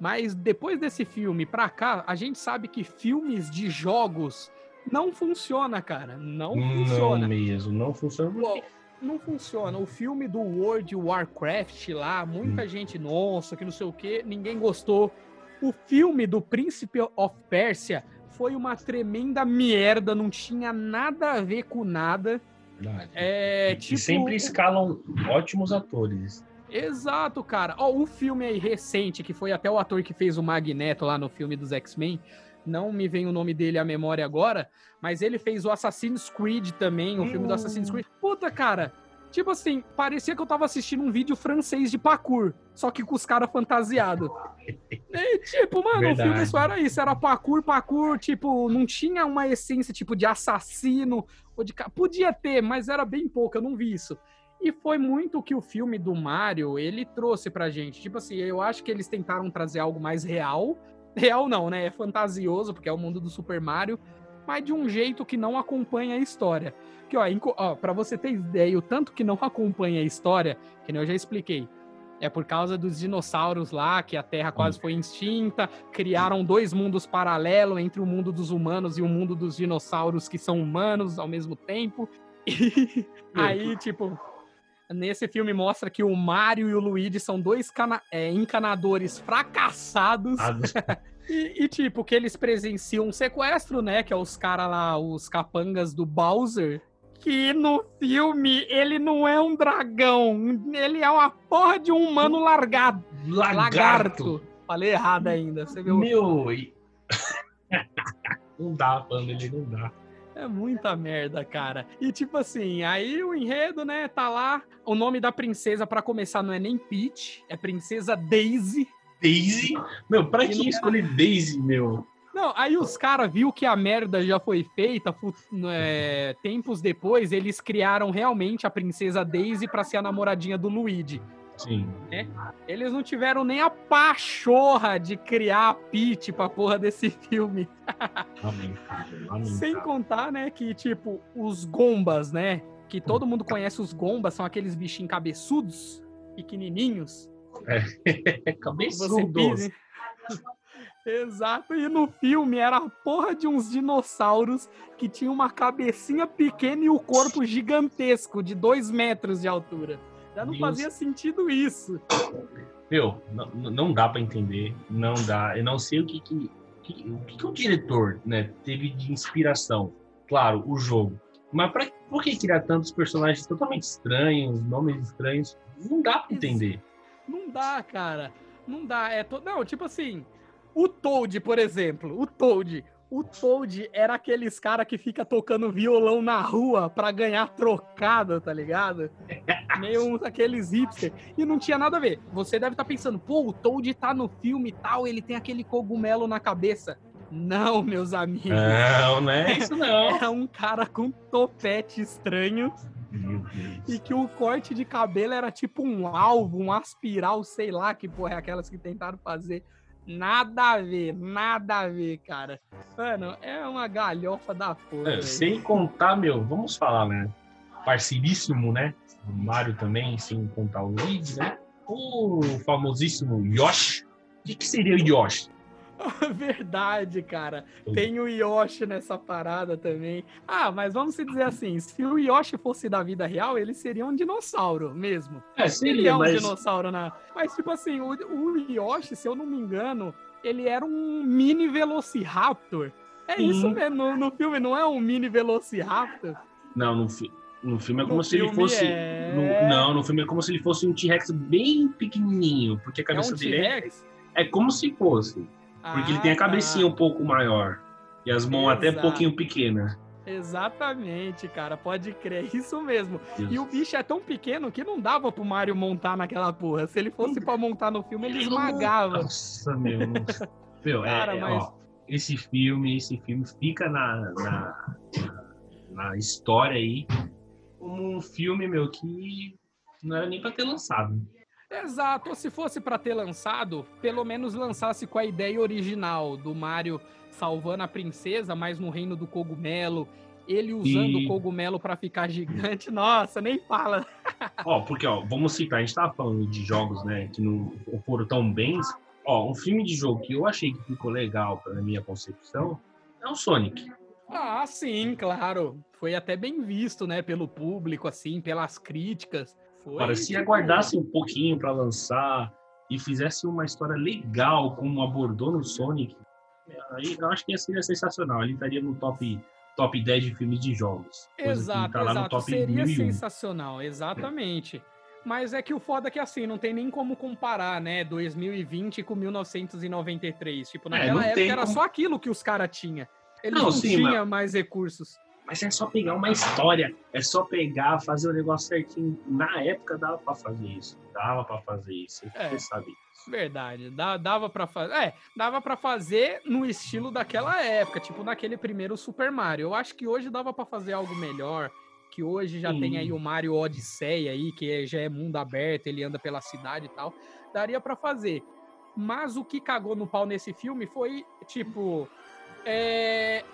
Mas depois desse filme pra cá, a gente sabe que filmes de jogos não funciona, cara. Não, funciona. Não mesmo, não funciona. Pô, não funciona. O filme do World Warcraft lá, muita Hum. gente, nossa, que não sei o que, ninguém gostou. O filme do Príncipe of Pérsia foi uma tremenda merda, não tinha nada a ver com nada. Verdade. É, e tipo, sempre escalam ótimos atores. Exato, cara. Ó, o filme aí recente, que foi até o ator que fez o Magneto lá no filme dos X-Men, não me vem o nome dele à memória agora, mas ele fez o Assassin's Creed também, o filme do Hum. Assassin's Creed. Puta, cara, tipo assim, parecia que eu tava assistindo um vídeo francês de parkour, só que com os caras fantasiados. E, tipo, mano, o Verdade. filme só era isso, era parkour, parkour, tipo, não tinha uma essência, tipo, de assassino, ou de... Podia ter, mas era bem pouco, eu não vi isso. E foi muito o que o filme do Mario, ele trouxe pra gente. Tipo assim, eu acho que eles tentaram trazer algo mais real. Real não, né? É fantasioso, porque é o mundo do Super Mario, mas de um jeito que não acompanha a história. Que, ó, ó pra você ter ideia, o tanto que não acompanha a história, que nem eu já expliquei, é por causa dos dinossauros lá, que a Terra quase foi extinta, criaram dois mundos paralelos entre o mundo dos humanos e o mundo dos dinossauros que são humanos ao mesmo tempo. E aí, tipo, nesse filme mostra que o Mario e o Luigi são dois é, encanadores fracassados. E, e, tipo, que eles presenciam um sequestro, né? Que é os caras lá, os capangas do Bowser. Que no filme ele não é um dragão, ele é uma porra de um humano largado. lagarto. Falei errado ainda, você viu? Meu. não dá, mano, ele não dá. É muita merda, cara. E tipo assim, aí o enredo, né, tá lá. O nome da princesa, pra começar, não é nem Peach, é Princesa Daisy. Daisy? Meu, pra que escolher Daisy, meu? Não, aí os caras viu que a merda já foi feita, é, tempos depois, eles criaram realmente a princesa Daisy pra ser a namoradinha do Luigi. Sim. Eles não tiveram nem a pachorra de criar a Peach pra porra desse filme. Lamentável, lamentável. Sem contar, né, que tipo, os gombas, né, que todo mundo conhece os gombas, são aqueles bichinhos cabeçudos, pequenininhos. É. Exato, e no filme era a porra de uns dinossauros que tinha uma cabecinha pequena e o corpo gigantesco, de dois metros de altura. Já não Deus. fazia sentido isso. Meu, não, não dá pra entender, não dá. Eu não sei o que que, que- o, que que o diretor né, teve de inspiração. Claro, o jogo. Mas pra, por que criar tantos personagens totalmente estranhos, nomes estranhos? Não dá pra entender. Não dá, cara. Não dá. É to... Não, tipo assim, o Toad, por exemplo, o Toad. O Toad era aqueles cara que fica tocando violão na rua pra ganhar trocada, tá ligado? Meio uns aqueles hipster. E não tinha nada a ver. Você deve estar pensando, pô, o Toad tá no filme e tal, ele tem aquele cogumelo na cabeça. Não, meus amigos. Não, não é isso não. Era um cara com topete estranho. E que o corte de cabelo era tipo um alvo, um aspiral, sei lá que porra é aquelas que tentaram fazer. Nada a ver, nada a ver, cara. Mano, é uma galhofa da porra. É, sem contar, meu, vamos falar, né? Parceiríssimo, né? O Mario também, sem contar o Luigi, né? O famosíssimo Yoshi. O que, que seria o Yoshi? Verdade, cara. Tem o Yoshi nessa parada também. Ah, mas vamos se dizer assim: se o Yoshi fosse da vida real, ele seria um dinossauro mesmo. É, Ele seria, é um mas... dinossauro na. Mas, tipo assim, o, o Yoshi, se eu não me engano, ele era um mini Velociraptor. É Sim. isso mesmo, no, no filme não é um mini Velociraptor? Não, no, fi- no filme é como No se ele fosse... é- no- não, no filme é como se ele fosse um T-Rex bem pequenininho, porque a É cabeça um dele é, T-Rex? é como se fosse. Porque ele Ah, tem a tá. cabecinha um pouco maior. E as mãos até um Exato. pouquinho pequenas. Exatamente, cara, pode crer, isso mesmo. Deus. E o bicho é tão pequeno que não dava pro Mario montar naquela porra. Se ele fosse pra montar no filme, ele esmagava. Nossa, meu. meu, é- Cara, é, mas- ó, esse filme, esse filme fica na, na, na história aí como um filme, meu, que não era nem pra ter lançado. Exato, ou se fosse pra ter lançado, pelo menos lançasse com a ideia original do Mario salvando a princesa, mas no reino do cogumelo, ele usando E- o cogumelo pra ficar gigante. Nossa, nem fala. Ó, porque, ó, vamos citar, a gente tava falando de jogos, né, que não foram tão bens. Ó, um filme de jogo que eu achei que ficou legal, na minha concepção, é o Sonic. Ah, sim, claro. Foi até bem visto, né, pelo público, assim, pelas críticas. Foi, Agora, se aguardasse um pouquinho pra lançar e fizesse uma história legal, como abordou no Sonic, aí eu acho que seria sensacional. Ele estaria no top, top 10 de filmes de jogos. Exato, tá exato. Seria 1001. sensacional, exatamente. Mas é que o foda é que assim, não tem nem como comparar, né, 2020 com 1993. Tipo, É, naquela não época era como. só aquilo que os caras tinham. Eles Não, não, sim, tinham mais recursos. Mas é só pegar uma história, é só pegar, fazer o negócio certinho. Na época dava pra fazer isso. Dava pra fazer isso. É. Você sabe. Verdade, dava pra fazer. É, dava pra fazer no estilo daquela época, tipo naquele primeiro Super Mario. Eu acho que hoje dava pra fazer algo melhor. Que hoje já Sim. tem aí o Mario Odyssey aí, que é- já é mundo aberto, ele anda pela cidade e tal. Daria pra fazer. Mas o que cagou no pau nesse filme foi, tipo. é,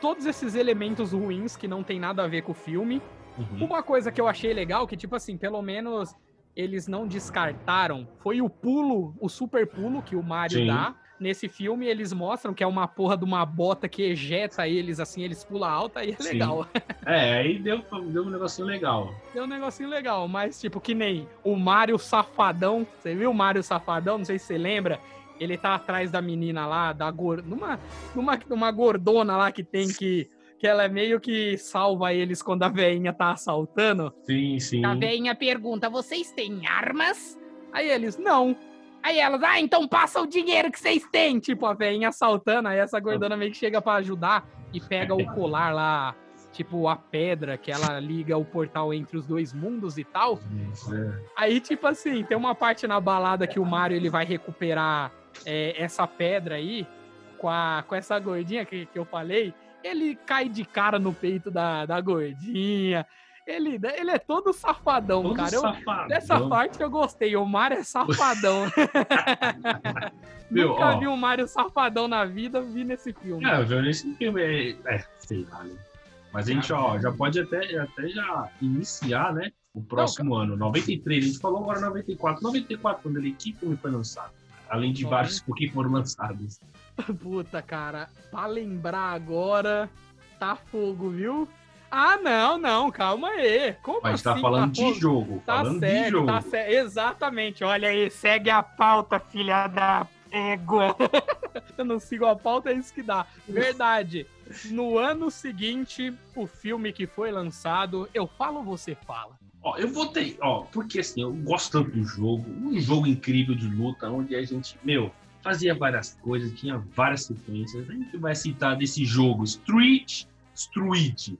Todos esses elementos ruins que não tem nada a ver com o filme. Uhum. Uma coisa que eu achei legal, que, tipo assim, pelo menos eles não descartaram, foi o pulo, o super pulo que o Mario Sim. dá. Nesse filme, eles mostram que é uma porra de uma bota que ejeta eles, assim, eles pulam alta e é Sim. legal. É, aí deu, deu um negocinho legal. Deu um negocinho legal, mas, tipo, que nem o Mario Safadão. Você viu o Mario Safadão? Não sei se você lembra. Ele tá atrás da menina lá, da gor... numa, numa, numa gordona lá que tem que. Que ela é meio que salva eles quando a veinha tá assaltando. Sim, sim. A veinha pergunta: vocês têm armas? Aí eles, não. Aí elas, ah, então passa o dinheiro que vocês têm. Tipo, a veinha assaltando, aí essa gordona meio que chega pra ajudar e pega o colar lá, tipo, a pedra que ela liga o portal entre os dois mundos e tal. Isso, é. Aí, tipo assim, tem uma parte na balada que o Mario ele vai recuperar é, essa pedra aí com, a, com essa gordinha que, que eu falei. Ele cai de cara no peito da, da gordinha. Ele, ele é todo safadão, Todo cara. Eu, safadão. dessa parte eu gostei. O Mario é safadão. Meu, Nunca ó. vi um Mario safadão na vida, vi nesse filme. É, viu nesse filme é, é, sei lá, né? Mas a gente, ó, já pode até, até já iniciar, né? O próximo ano, 93. A gente falou agora 94. 94, quando ele, que filme foi lançado? Além de Só vários que foram lançados. Puta, cara, pra lembrar agora, tá fogo, viu? Ah, não, não, calma aí. Como Mas assim? tá falando de fogo? jogo. Tá falando de sério, jogo. tá sério. Exatamente. Olha aí, segue a pauta, filha da égua. Eu não sigo a pauta, é isso que dá. Verdade. No ano seguinte, o filme que foi lançado, eu falo ou você fala? Ó, eu votei, ó, porque assim, eu gosto tanto do jogo, um jogo incrível de luta, onde a gente, meu, fazia várias coisas, tinha várias sequências. A gente vai citar desse jogo, Street, Street,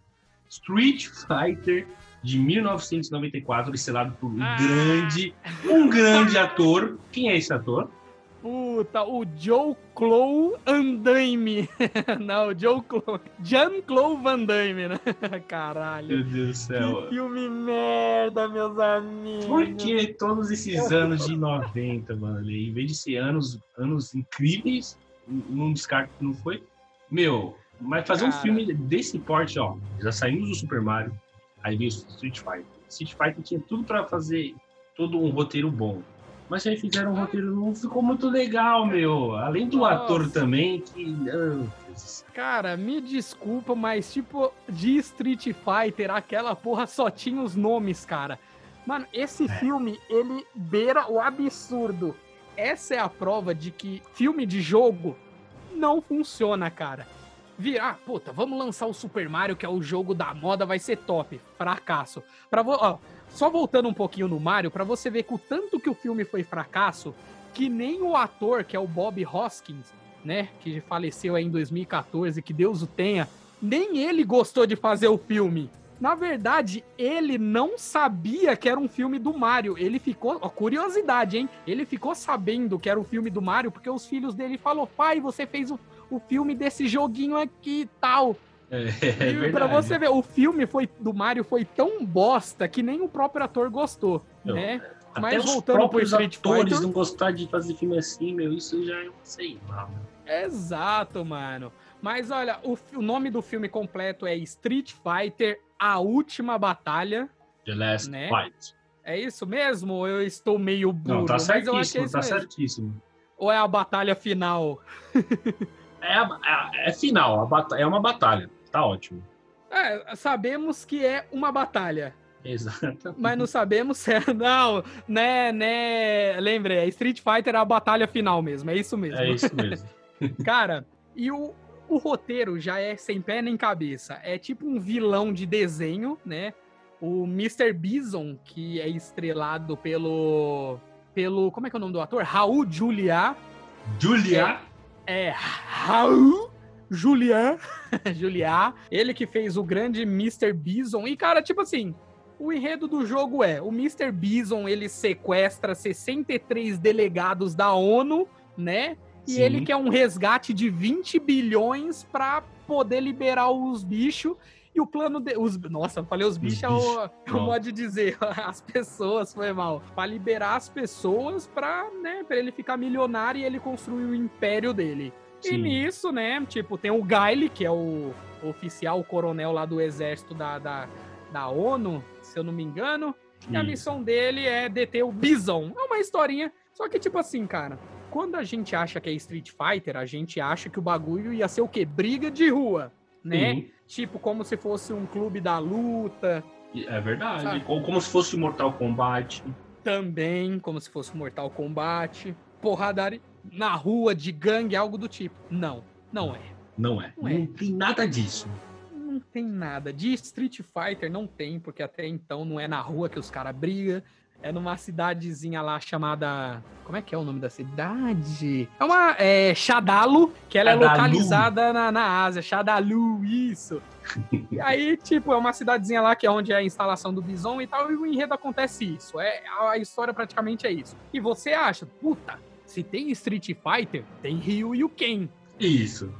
Street Fighter de 1994, estrelado por um Ah. grande, um grande ator. Quem é esse ator? Puta, o Joe Clow Andaime. Não, o Joe Clow. Jean-Claude Van Damme, né? Caralho. Meu Deus do Que céu. filme merda, meus amigos. Por que todos esses anos de 90, mano? Em vez de ser anos, anos incríveis, não descarto que não foi. Meu, mas fazer um Cara. filme desse porte, ó. Já saímos do Super Mario, aí veio o Street Fighter. Street Fighter tinha tudo pra fazer todo um roteiro bom. Mas aí fizeram um roteiro, não ficou muito legal, meu. Além do Nossa. ator também, que. ah. Cara, me desculpa, mas tipo, de Street Fighter, aquela porra só tinha os nomes, cara. Mano, esse filme, ele beira o absurdo. Essa é a prova de que filme de jogo não funciona, cara. Virar, ah, puta, vamos lançar o Super Mario, que é o jogo da moda, vai ser top. Fracasso. Pra vo... ó, só voltando um pouquinho no Mario, pra você ver que o tanto que o filme foi fracasso, que nem o ator, que é o Bob Hoskins, né, que faleceu em 2014, que Deus o tenha, nem ele gostou de fazer o filme. Na verdade, ele não sabia que era um filme do Mario. Ele ficou, ó, curiosidade, hein? Ele ficou sabendo que era um filme do Mario porque os filhos dele falaram: "Pai, você fez o, o filme desse joguinho aqui e tal". É, é e pra você ver, o filme foi do Mario foi tão bosta que nem o próprio ator gostou, Não, né? Até Mas os voltando pro Street atores Fighter- não gostar de fazer filme assim, meu, isso já é, sei lá, meu. Exato, mano. Mas olha, o, o nome do filme completo é Street Fighter: A Última Batalha. The Last Né? Fight. É isso mesmo? Ou eu estou meio burro? Não, tá eu é certíssimo, isso tá mesmo. certíssimo. Ou é a batalha final? É, a- é, é final, a é uma batalha. Tá ótimo. É, sabemos que é uma batalha, Exato. mas não sabemos se é. Não, né, né. Lembrei, é Street Fighter é a batalha final mesmo, é isso mesmo. É isso mesmo. Cara, e o, o roteiro já é sem pé nem cabeça. É tipo um vilão de desenho, né? O Mr. Bison, que é estrelado pelo. pelo. Como é que é o nome do ator? Raul Juliá. Julia. É Raul Juliá. Juliá. Ele que fez o grande Mr. Bison. E, cara, tipo assim. O enredo do jogo é: o Mr. Bison ele sequestra 63 delegados da ONU, né? E Sim. ele quer um resgate de 20 bilhões pra poder liberar os bichos. E o plano de. Os, nossa, eu falei os bichos, é o, é modo de dizer. As pessoas, foi mal. Pra liberar as pessoas pra, né, pra ele ficar milionário e ele construir o império dele. E nisso, né, tipo, tem o Guile, que é o oficial, o coronel lá do exército da, da, da ONU, se eu não me engano. E a missão dele é deter o Bison. É uma historinha. Só que, tipo assim, cara, quando a gente acha que é Street Fighter, a gente acha que o bagulho ia ser o quê? Briga de rua, né? Tipo, como se fosse um clube da luta. É verdade. Sabe? Ou como se fosse Mortal Kombat. Também, como se fosse Mortal Kombat. Porradaria na rua, de gangue, algo do tipo. Não, não é. Não é. Não é. Não tem nada disso. Não tem nada. De Street Fighter não tem, porque até então não é na rua que os caras brigam. É numa cidadezinha lá chamada. Como é que é o nome da cidade? É uma. É Shadalu, que ela é Shadalu. localizada na, na Ásia. Shadalu, isso. e aí, tipo, é uma cidadezinha lá que é onde é a instalação do Bison e tal, e o enredo acontece isso. É, a história praticamente é isso. E você acha, puta, se tem Street Fighter, tem Ryu e o Ken. Isso.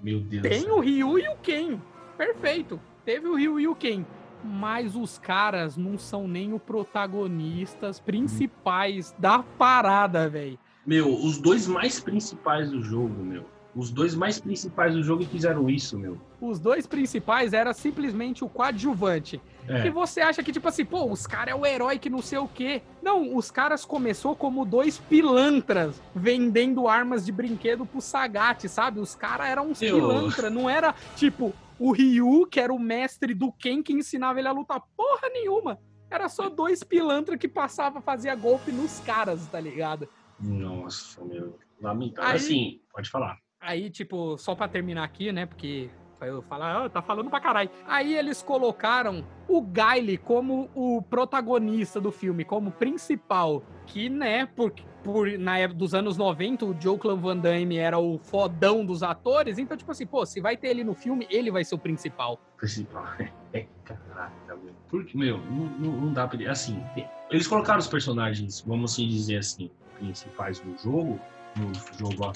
Meu Deus. Tem o Ryu e o Ken. Perfeito. Teve o Ryu e o Ken. Mas os caras não são nem os protagonistas principais da parada, velho. Meu, os dois mais principais do jogo, meu. Os dois mais principais do jogo fizeram isso, meu. Os dois principais era simplesmente o coadjuvante. É. E você acha que, tipo assim, pô, os caras é o herói que não sei o quê. Não, os caras começou como dois pilantras vendendo armas de brinquedo pro Sagat, sabe? Os caras eram uns Eu- pilantra, não era tipo o Ryu, que era o mestre do Ken que ensinava ele a lutar porra nenhuma. Era só dois pilantra que passava, fazia golpe nos caras, tá ligado? Nossa, meu. Lamentável. Aí- Assim, pode falar. Aí, tipo, só pra terminar aqui, né? Porque eu falar, ah, tá falando pra caralho. Aí eles colocaram o Guile como o protagonista do filme, como principal. Que, né, por, por, na época dos anos 90, o Joe Clan Van Damme era o fodão dos atores. Então, tipo assim, pô, se vai ter ele no filme, ele vai ser o principal. Principal. É, caraca, meu. Porque, meu, não, não, não dá pra. Assim, eles colocaram os personagens, vamos assim dizer assim, principais do jogo, no jogo, ó,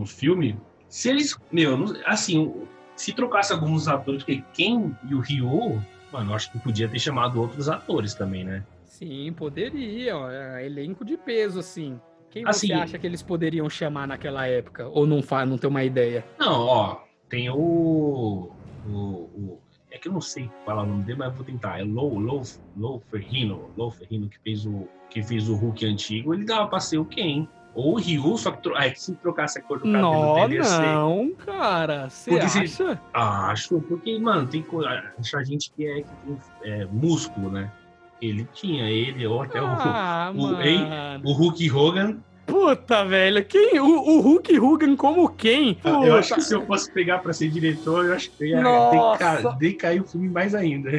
no filme. Se eles, meu, assim, se trocasse alguns atores, porque quem e o Ryu, mano, eu acho que podia ter chamado outros atores também, né? Sim, poderia. ó, é elenco de peso, assim. Quem Assim- você acha que eles poderiam chamar naquela época? Ou não, fa não tem uma ideia? Não, ó, tem o. o, o- é que eu não sei falar o nome dele, mas eu vou tentar. É Lou, Lou, Lou Ferrino. Lou Ferrino que fez o, que fez o Hulk antigo, ele dava pra ser o Ken. Ou o Ryu, só que tro- que se trocasse a cor do cabelo Não, dele ia ser. não, cara. Você Porque se- acha? Acho, porque, mano, tem co- achar gente que é, que tem é, músculo, né? Ele tinha, ele, ou até o- Ah, o- mano. hein? o, Hulk Hogan. Puta, velho. Quem? O, o Hulk Hogan como quem? Eu acho que se eu fosse pegar pra ser diretor, eu acho que eu ia decair o filme mais ainda.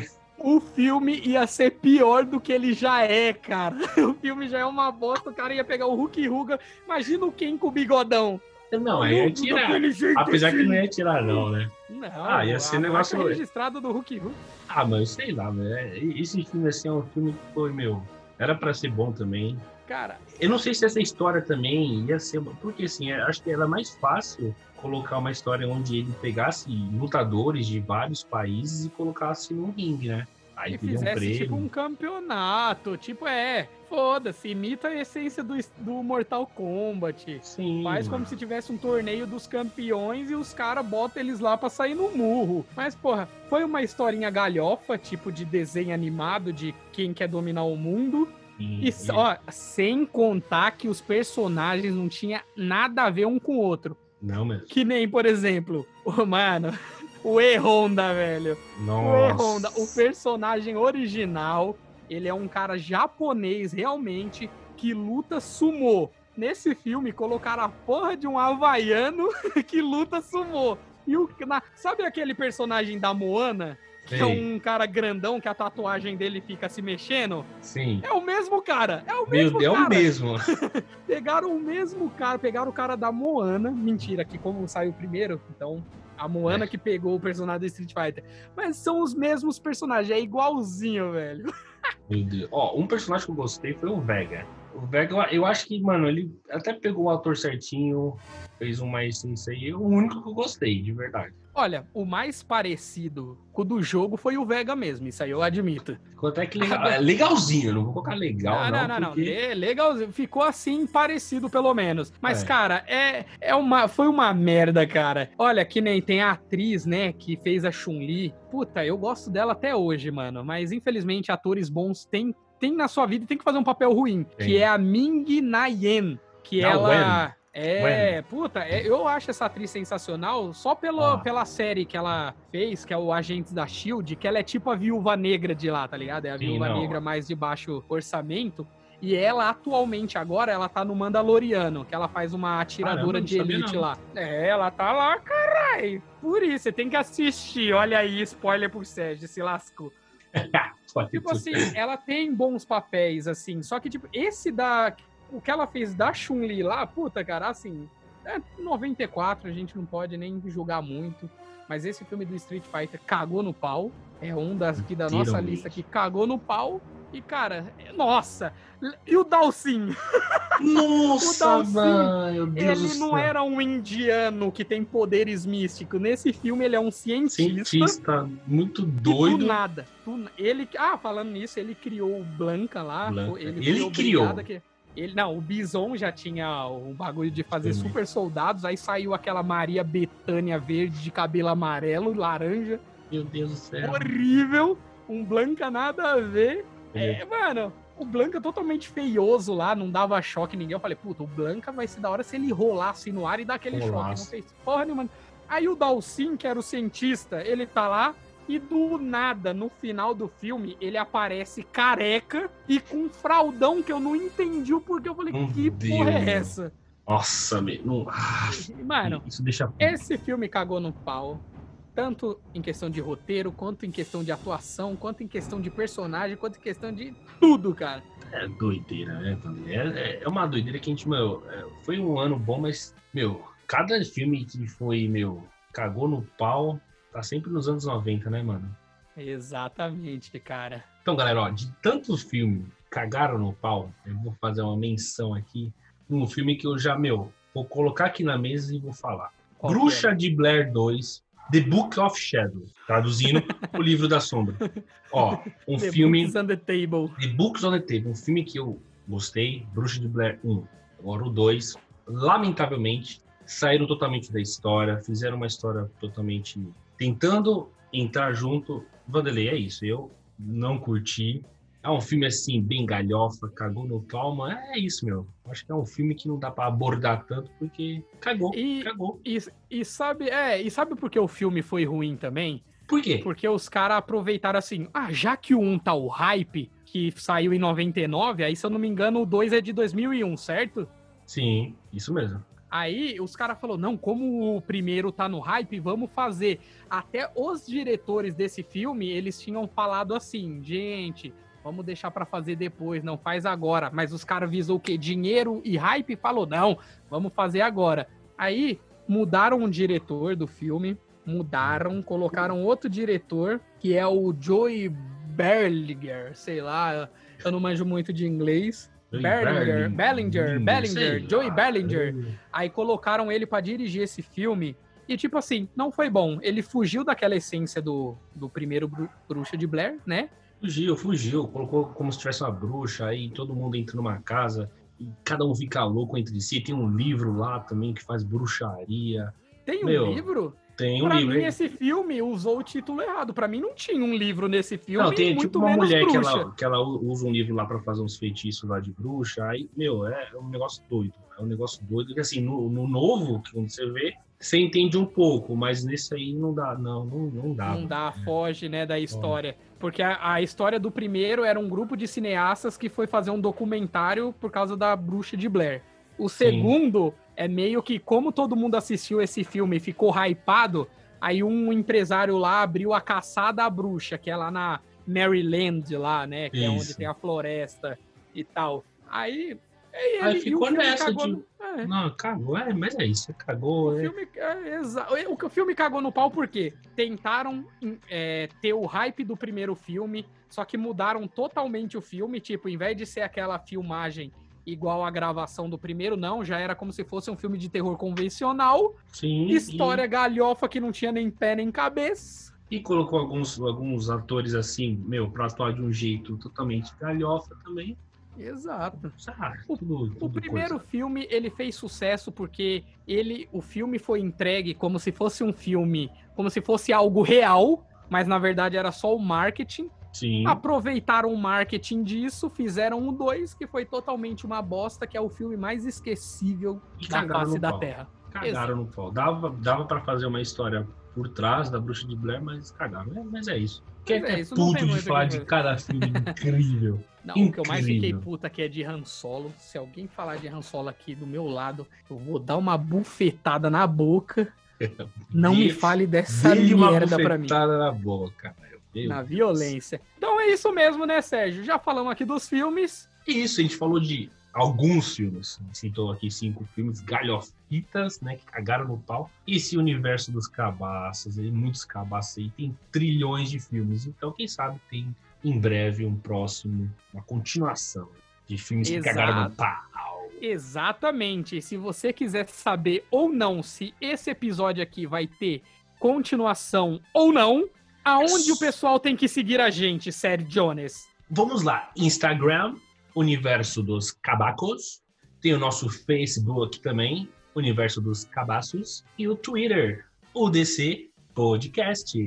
O filme ia ser pior do que ele já é, cara. O filme já é uma bosta, o cara ia pegar o Hulk Hogan. Imagina o Ken com o bigodão. Não, aí ia Hulk tirar. Apesar que assim. não ia tirar, não, né? Não, Ah, ia ser negócio- marca registrada do Hulk Hogan. Ah, mas sei lá, velho. é- Esse filme, assim, é um filme que foi, meu. Era pra ser bom também. Cara, Eu não sei se essa história também ia ser. Porque, assim, eu acho que era mais fácil colocar uma história onde ele pegasse lutadores de vários países e colocasse num ringue, né? Aí e um fizesse prêmio. tipo um campeonato. Tipo, é, foda-se, imita a essência do, do Mortal Kombat. Sim. Faz como se tivesse um torneio dos campeões e os caras botam eles lá pra sair no murro. Mas, porra, foi uma historinha galhofa, tipo de desenho animado de quem quer dominar o mundo. E, ó, sem contar que os personagens não tinha nada a ver um com o outro. Não, mesmo. Que nem, por exemplo, o mano, o E-Honda, velho. O E-Honda, o Nossa. personagem original, ele é um cara japonês realmente que luta sumô. Nesse filme colocaram a porra de um havaiano que luta sumô. E o na- sabe aquele personagem da Moana? Que é Sei. um cara grandão que a tatuagem dele fica se mexendo? Sim. É o mesmo cara. É o Meu mesmo Deus, é cara. o mesmo. Pegaram o mesmo cara, pegaram o cara da Moana. Mentira, que como saiu primeiro, então a Moana É. que pegou o personagem do Street Fighter. Mas são os mesmos personagens, é igualzinho, velho. Meu Deus. Ó, um personagem que eu gostei foi o Vega. O Vega, eu- eu acho que, mano, ele até pegou o ator certinho, fez uma essência aí. É o único que eu gostei, de verdade. Olha, o mais parecido com o do jogo foi o Vega mesmo, isso aí eu admito. Ficou até que legal. é legalzinho, não vou colocar legal, não. não, não, não. porque- Le- Legalzinho. Ficou assim, parecido pelo menos. Mas, É. cara, é, é uma, foi uma merda, cara. Olha, que nem tem a atriz, né, que fez a Chun-Li. Puta, eu gosto dela até hoje, mano. Mas, infelizmente, atores bons têm, têm na sua vida e tem que fazer um papel ruim. Que é a Ming Na Yen. Que Da ela... É, puta, é- eu acho essa atriz sensacional só pelo, Ah. pela série que ela fez, que é o Agentes da Shield, que ela é tipo a viúva negra de lá, tá ligado? É a Sim, viúva não. negra mais de baixo orçamento. E ela, atualmente, agora, ela tá no Mandaloriano, que ela faz uma atiradora Caramba, de elite lá. É, ela tá lá, carai. Por isso, você tem que assistir. Olha aí, spoiler pro Sérgio, se lascou. Tipo assim, ela tem bons papéis, assim. Só que, tipo, esse da. O que ela fez da Chun-Li lá, puta, cara, assim. É 94, a gente não pode nem julgar muito. Mas esse filme do Street Fighter cagou no pau. É um das aqui da nossa lista que cagou no pau. E, cara, é- nossa! E o Dalsin? Nossa, O Dalsin, mano, meu Deus Ele do não era um indiano que tem poderes místicos. Nesse filme, ele é um cientista. Cientista muito doido. Do nada. do ele, ah, falando nisso, ele criou o Blanca lá. Blanca. Ele foi criou. a que- Ele, não, o Bison já tinha o bagulho de fazer Sim. super soldados, aí saiu aquela Maria Betânia verde de cabelo amarelo, laranja, Meu Deus do céu. horrível, um Blanca nada a ver. É, mano, o Blanca totalmente feioso lá, não dava choque ninguém. Eu falei, puta, o Blanca vai ser da hora se ele rolasse no ar e dar aquele choque. Rolasse. Não fez porra nenhuma. Aí o Dalsin, que era o cientista, ele tá lá e do nada, no final do filme, ele aparece careca e com um fraldão que eu não entendi o porquê. Eu falei, Meu que porra é Deus. essa? Nossa, meu. Ah, Mano, isso deixa. esse filme cagou no pau. Tanto em questão de roteiro, quanto em questão de atuação, quanto em questão de personagem, quanto em questão de tudo, cara. É doideira, né? É, é- é uma doideira que a gente, meu, é, foi um ano bom, mas, meu, cada filme que foi, meu, cagou no pau, tá sempre nos anos 90, né, mano? Exatamente, cara. Então, galera, ó, de tantos filmes que cagaram no pau, eu vou fazer uma menção aqui, um filme que eu já, meu, vou colocar aqui na mesa e vou falar. Qual Bruxa de Blair 2, The Book of Shadows, traduzindo o livro da sombra. Ó, um The filme Books on the Table. The Books on the Table, um filme que eu gostei, Bruxa de Blair 1, agora o 2, lamentavelmente, saíram totalmente da história, fizeram uma história totalmente tentando entrar junto. Vanderlei, é isso, eu não curti. É um filme assim, bem galhofa, cagou no pau, mas é isso, meu. Acho que é um filme que não dá pra abordar tanto, porque cagou, E- cagou. E, e sabe, é, e sabe por que o filme foi ruim também? Por quê? Porque os caras aproveitaram assim, ah, já que o 1 tá o hype, que saiu em 99, aí se eu não me engano o 2 é de 2001, certo? Sim, isso mesmo. Aí os caras falaram, não, como o primeiro tá no hype, vamos fazer. Até os diretores desse filme, eles tinham falado assim, gente, vamos deixar pra fazer depois, não faz agora. Mas os caras visou o quê? Dinheiro e hype falou, não, vamos fazer agora. Aí mudaram o diretor do filme, mudaram, colocaram outro diretor, que é o Joey Berlinger, sei lá, eu não manjo muito de inglês. Bellinger, Bellinger, Bellinger, Joey. Bellinger. Aí colocaram ele pra dirigir esse filme. E, tipo assim, não foi bom. Ele fugiu daquela essência do, do primeiro Bru- Bruxa de Blair, né? Fugiu, fugiu. Colocou como se tivesse uma bruxa, aí todo mundo entra numa casa e cada um fica louco entre si. Tem um livro lá também que faz bruxaria. Tem um Meu, livro? Tem um pra livro. mim, hein? esse filme usou o título errado. Pra mim, não tinha um livro nesse filme. Não, tem muito tipo uma mulher que ela, que ela usa um livro lá pra fazer uns feitiços lá de bruxa. Aí, meu, é um negócio doido. É um negócio doido. Que assim, no, no novo, que quando você vê, você entende um pouco, mas nesse aí não dá, não, não, não dá. Não dá, foge, né, da história. Porque a, a história do primeiro era um grupo de cineastas que foi fazer um documentário por causa da bruxa de Blair. O segundo é meio que, como todo mundo assistiu esse filme e ficou hypado, aí um empresário lá abriu a caçada à bruxa, que é lá na Maryland, lá, né? Que é onde Isso. tem a floresta e tal. Aí. e Aí ele- e ficou nessa cagou de- no- é. Não, cagou, é, mas é isso, cagou. O é. filme, é, exa- o filme cagou no pau porque tentaram é, ter o hype do primeiro filme, só que mudaram totalmente o filme. Tipo, em vez de ser aquela filmagem igual a gravação do primeiro, não, já era como se fosse um filme de terror convencional. Sim. História galhofa que não tinha nem pé nem cabeça. E, e colocou alguns, alguns atores assim, meu, pra atuar de um jeito totalmente galhofa também. Exato. Ah, O- tudo, O tudo primeiro coisa. filme, ele fez sucesso porque ele, o filme foi entregue como se fosse um filme, como se fosse algo real, mas na verdade era só o marketing. Sim. Aproveitaram o marketing disso, fizeram o 2, que foi totalmente uma bosta, que é o filme mais esquecível E da face da pau. Terra. Cagaram no pau. Dava, dava pra fazer uma história por trás da Bruxa de Blair, mas cagaram. É, mas é isso. Que Mas é é, isso, tem de falar de cada filme incrível. Não, o que eu mais fiquei Incrível. puta que é de Han Solo. Se alguém falar de Han Solo aqui do meu lado, eu vou dar uma bufetada na boca. Não me fale dessa uma merda pra mim. bufetada na boca. Meu Na Deus. violência. Então é isso mesmo, né, Sérgio? Já falamos aqui dos filmes. E isso, a gente falou de alguns filmes. A gente citou aqui cinco filmes galhofitas, né? Que cagaram no pau. E esse universo dos cabaços, aí, muitos cabaços aí, tem trilhões de filmes. Então, quem sabe tem em breve um próximo, uma continuação de filmes que Exato. cagaram no pau. Exatamente. E se você quiser saber ou não se esse episódio aqui vai ter continuação ou não, aonde o pessoal tem que seguir a gente, Sérgio Jones? Vamos lá, Instagram, Universo dos Cabacos. Tem o nosso Facebook também, Universo dos Cabaços. E o Twitter, UDC Podcast.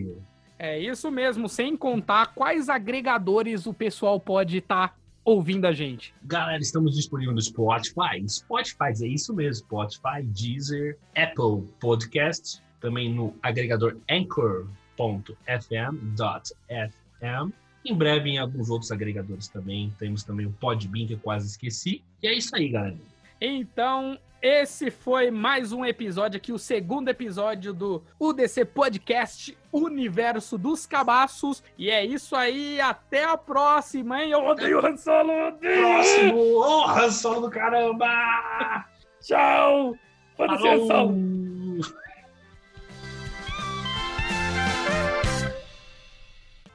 É isso mesmo, sem contar quais agregadores o pessoal pode estar ouvindo a gente. Galera, estamos disponíveis no Spotify. Spotify é isso mesmo, Spotify, Deezer, Apple Podcast, também no agregador anchor.fm.fm. Em breve em alguns outros agregadores também. Temos também o Podbean, que eu quase esqueci. E é isso aí, galera. Então, esse foi mais um episódio aqui, o segundo episódio do UDC Podcast Universo dos Cabaços. E é isso aí, até a próxima, hein? Eu odeio o Han Solo, odeio! Próximo! Oh, Han Solo do caramba! Tchau! Foda-se, Han Solo!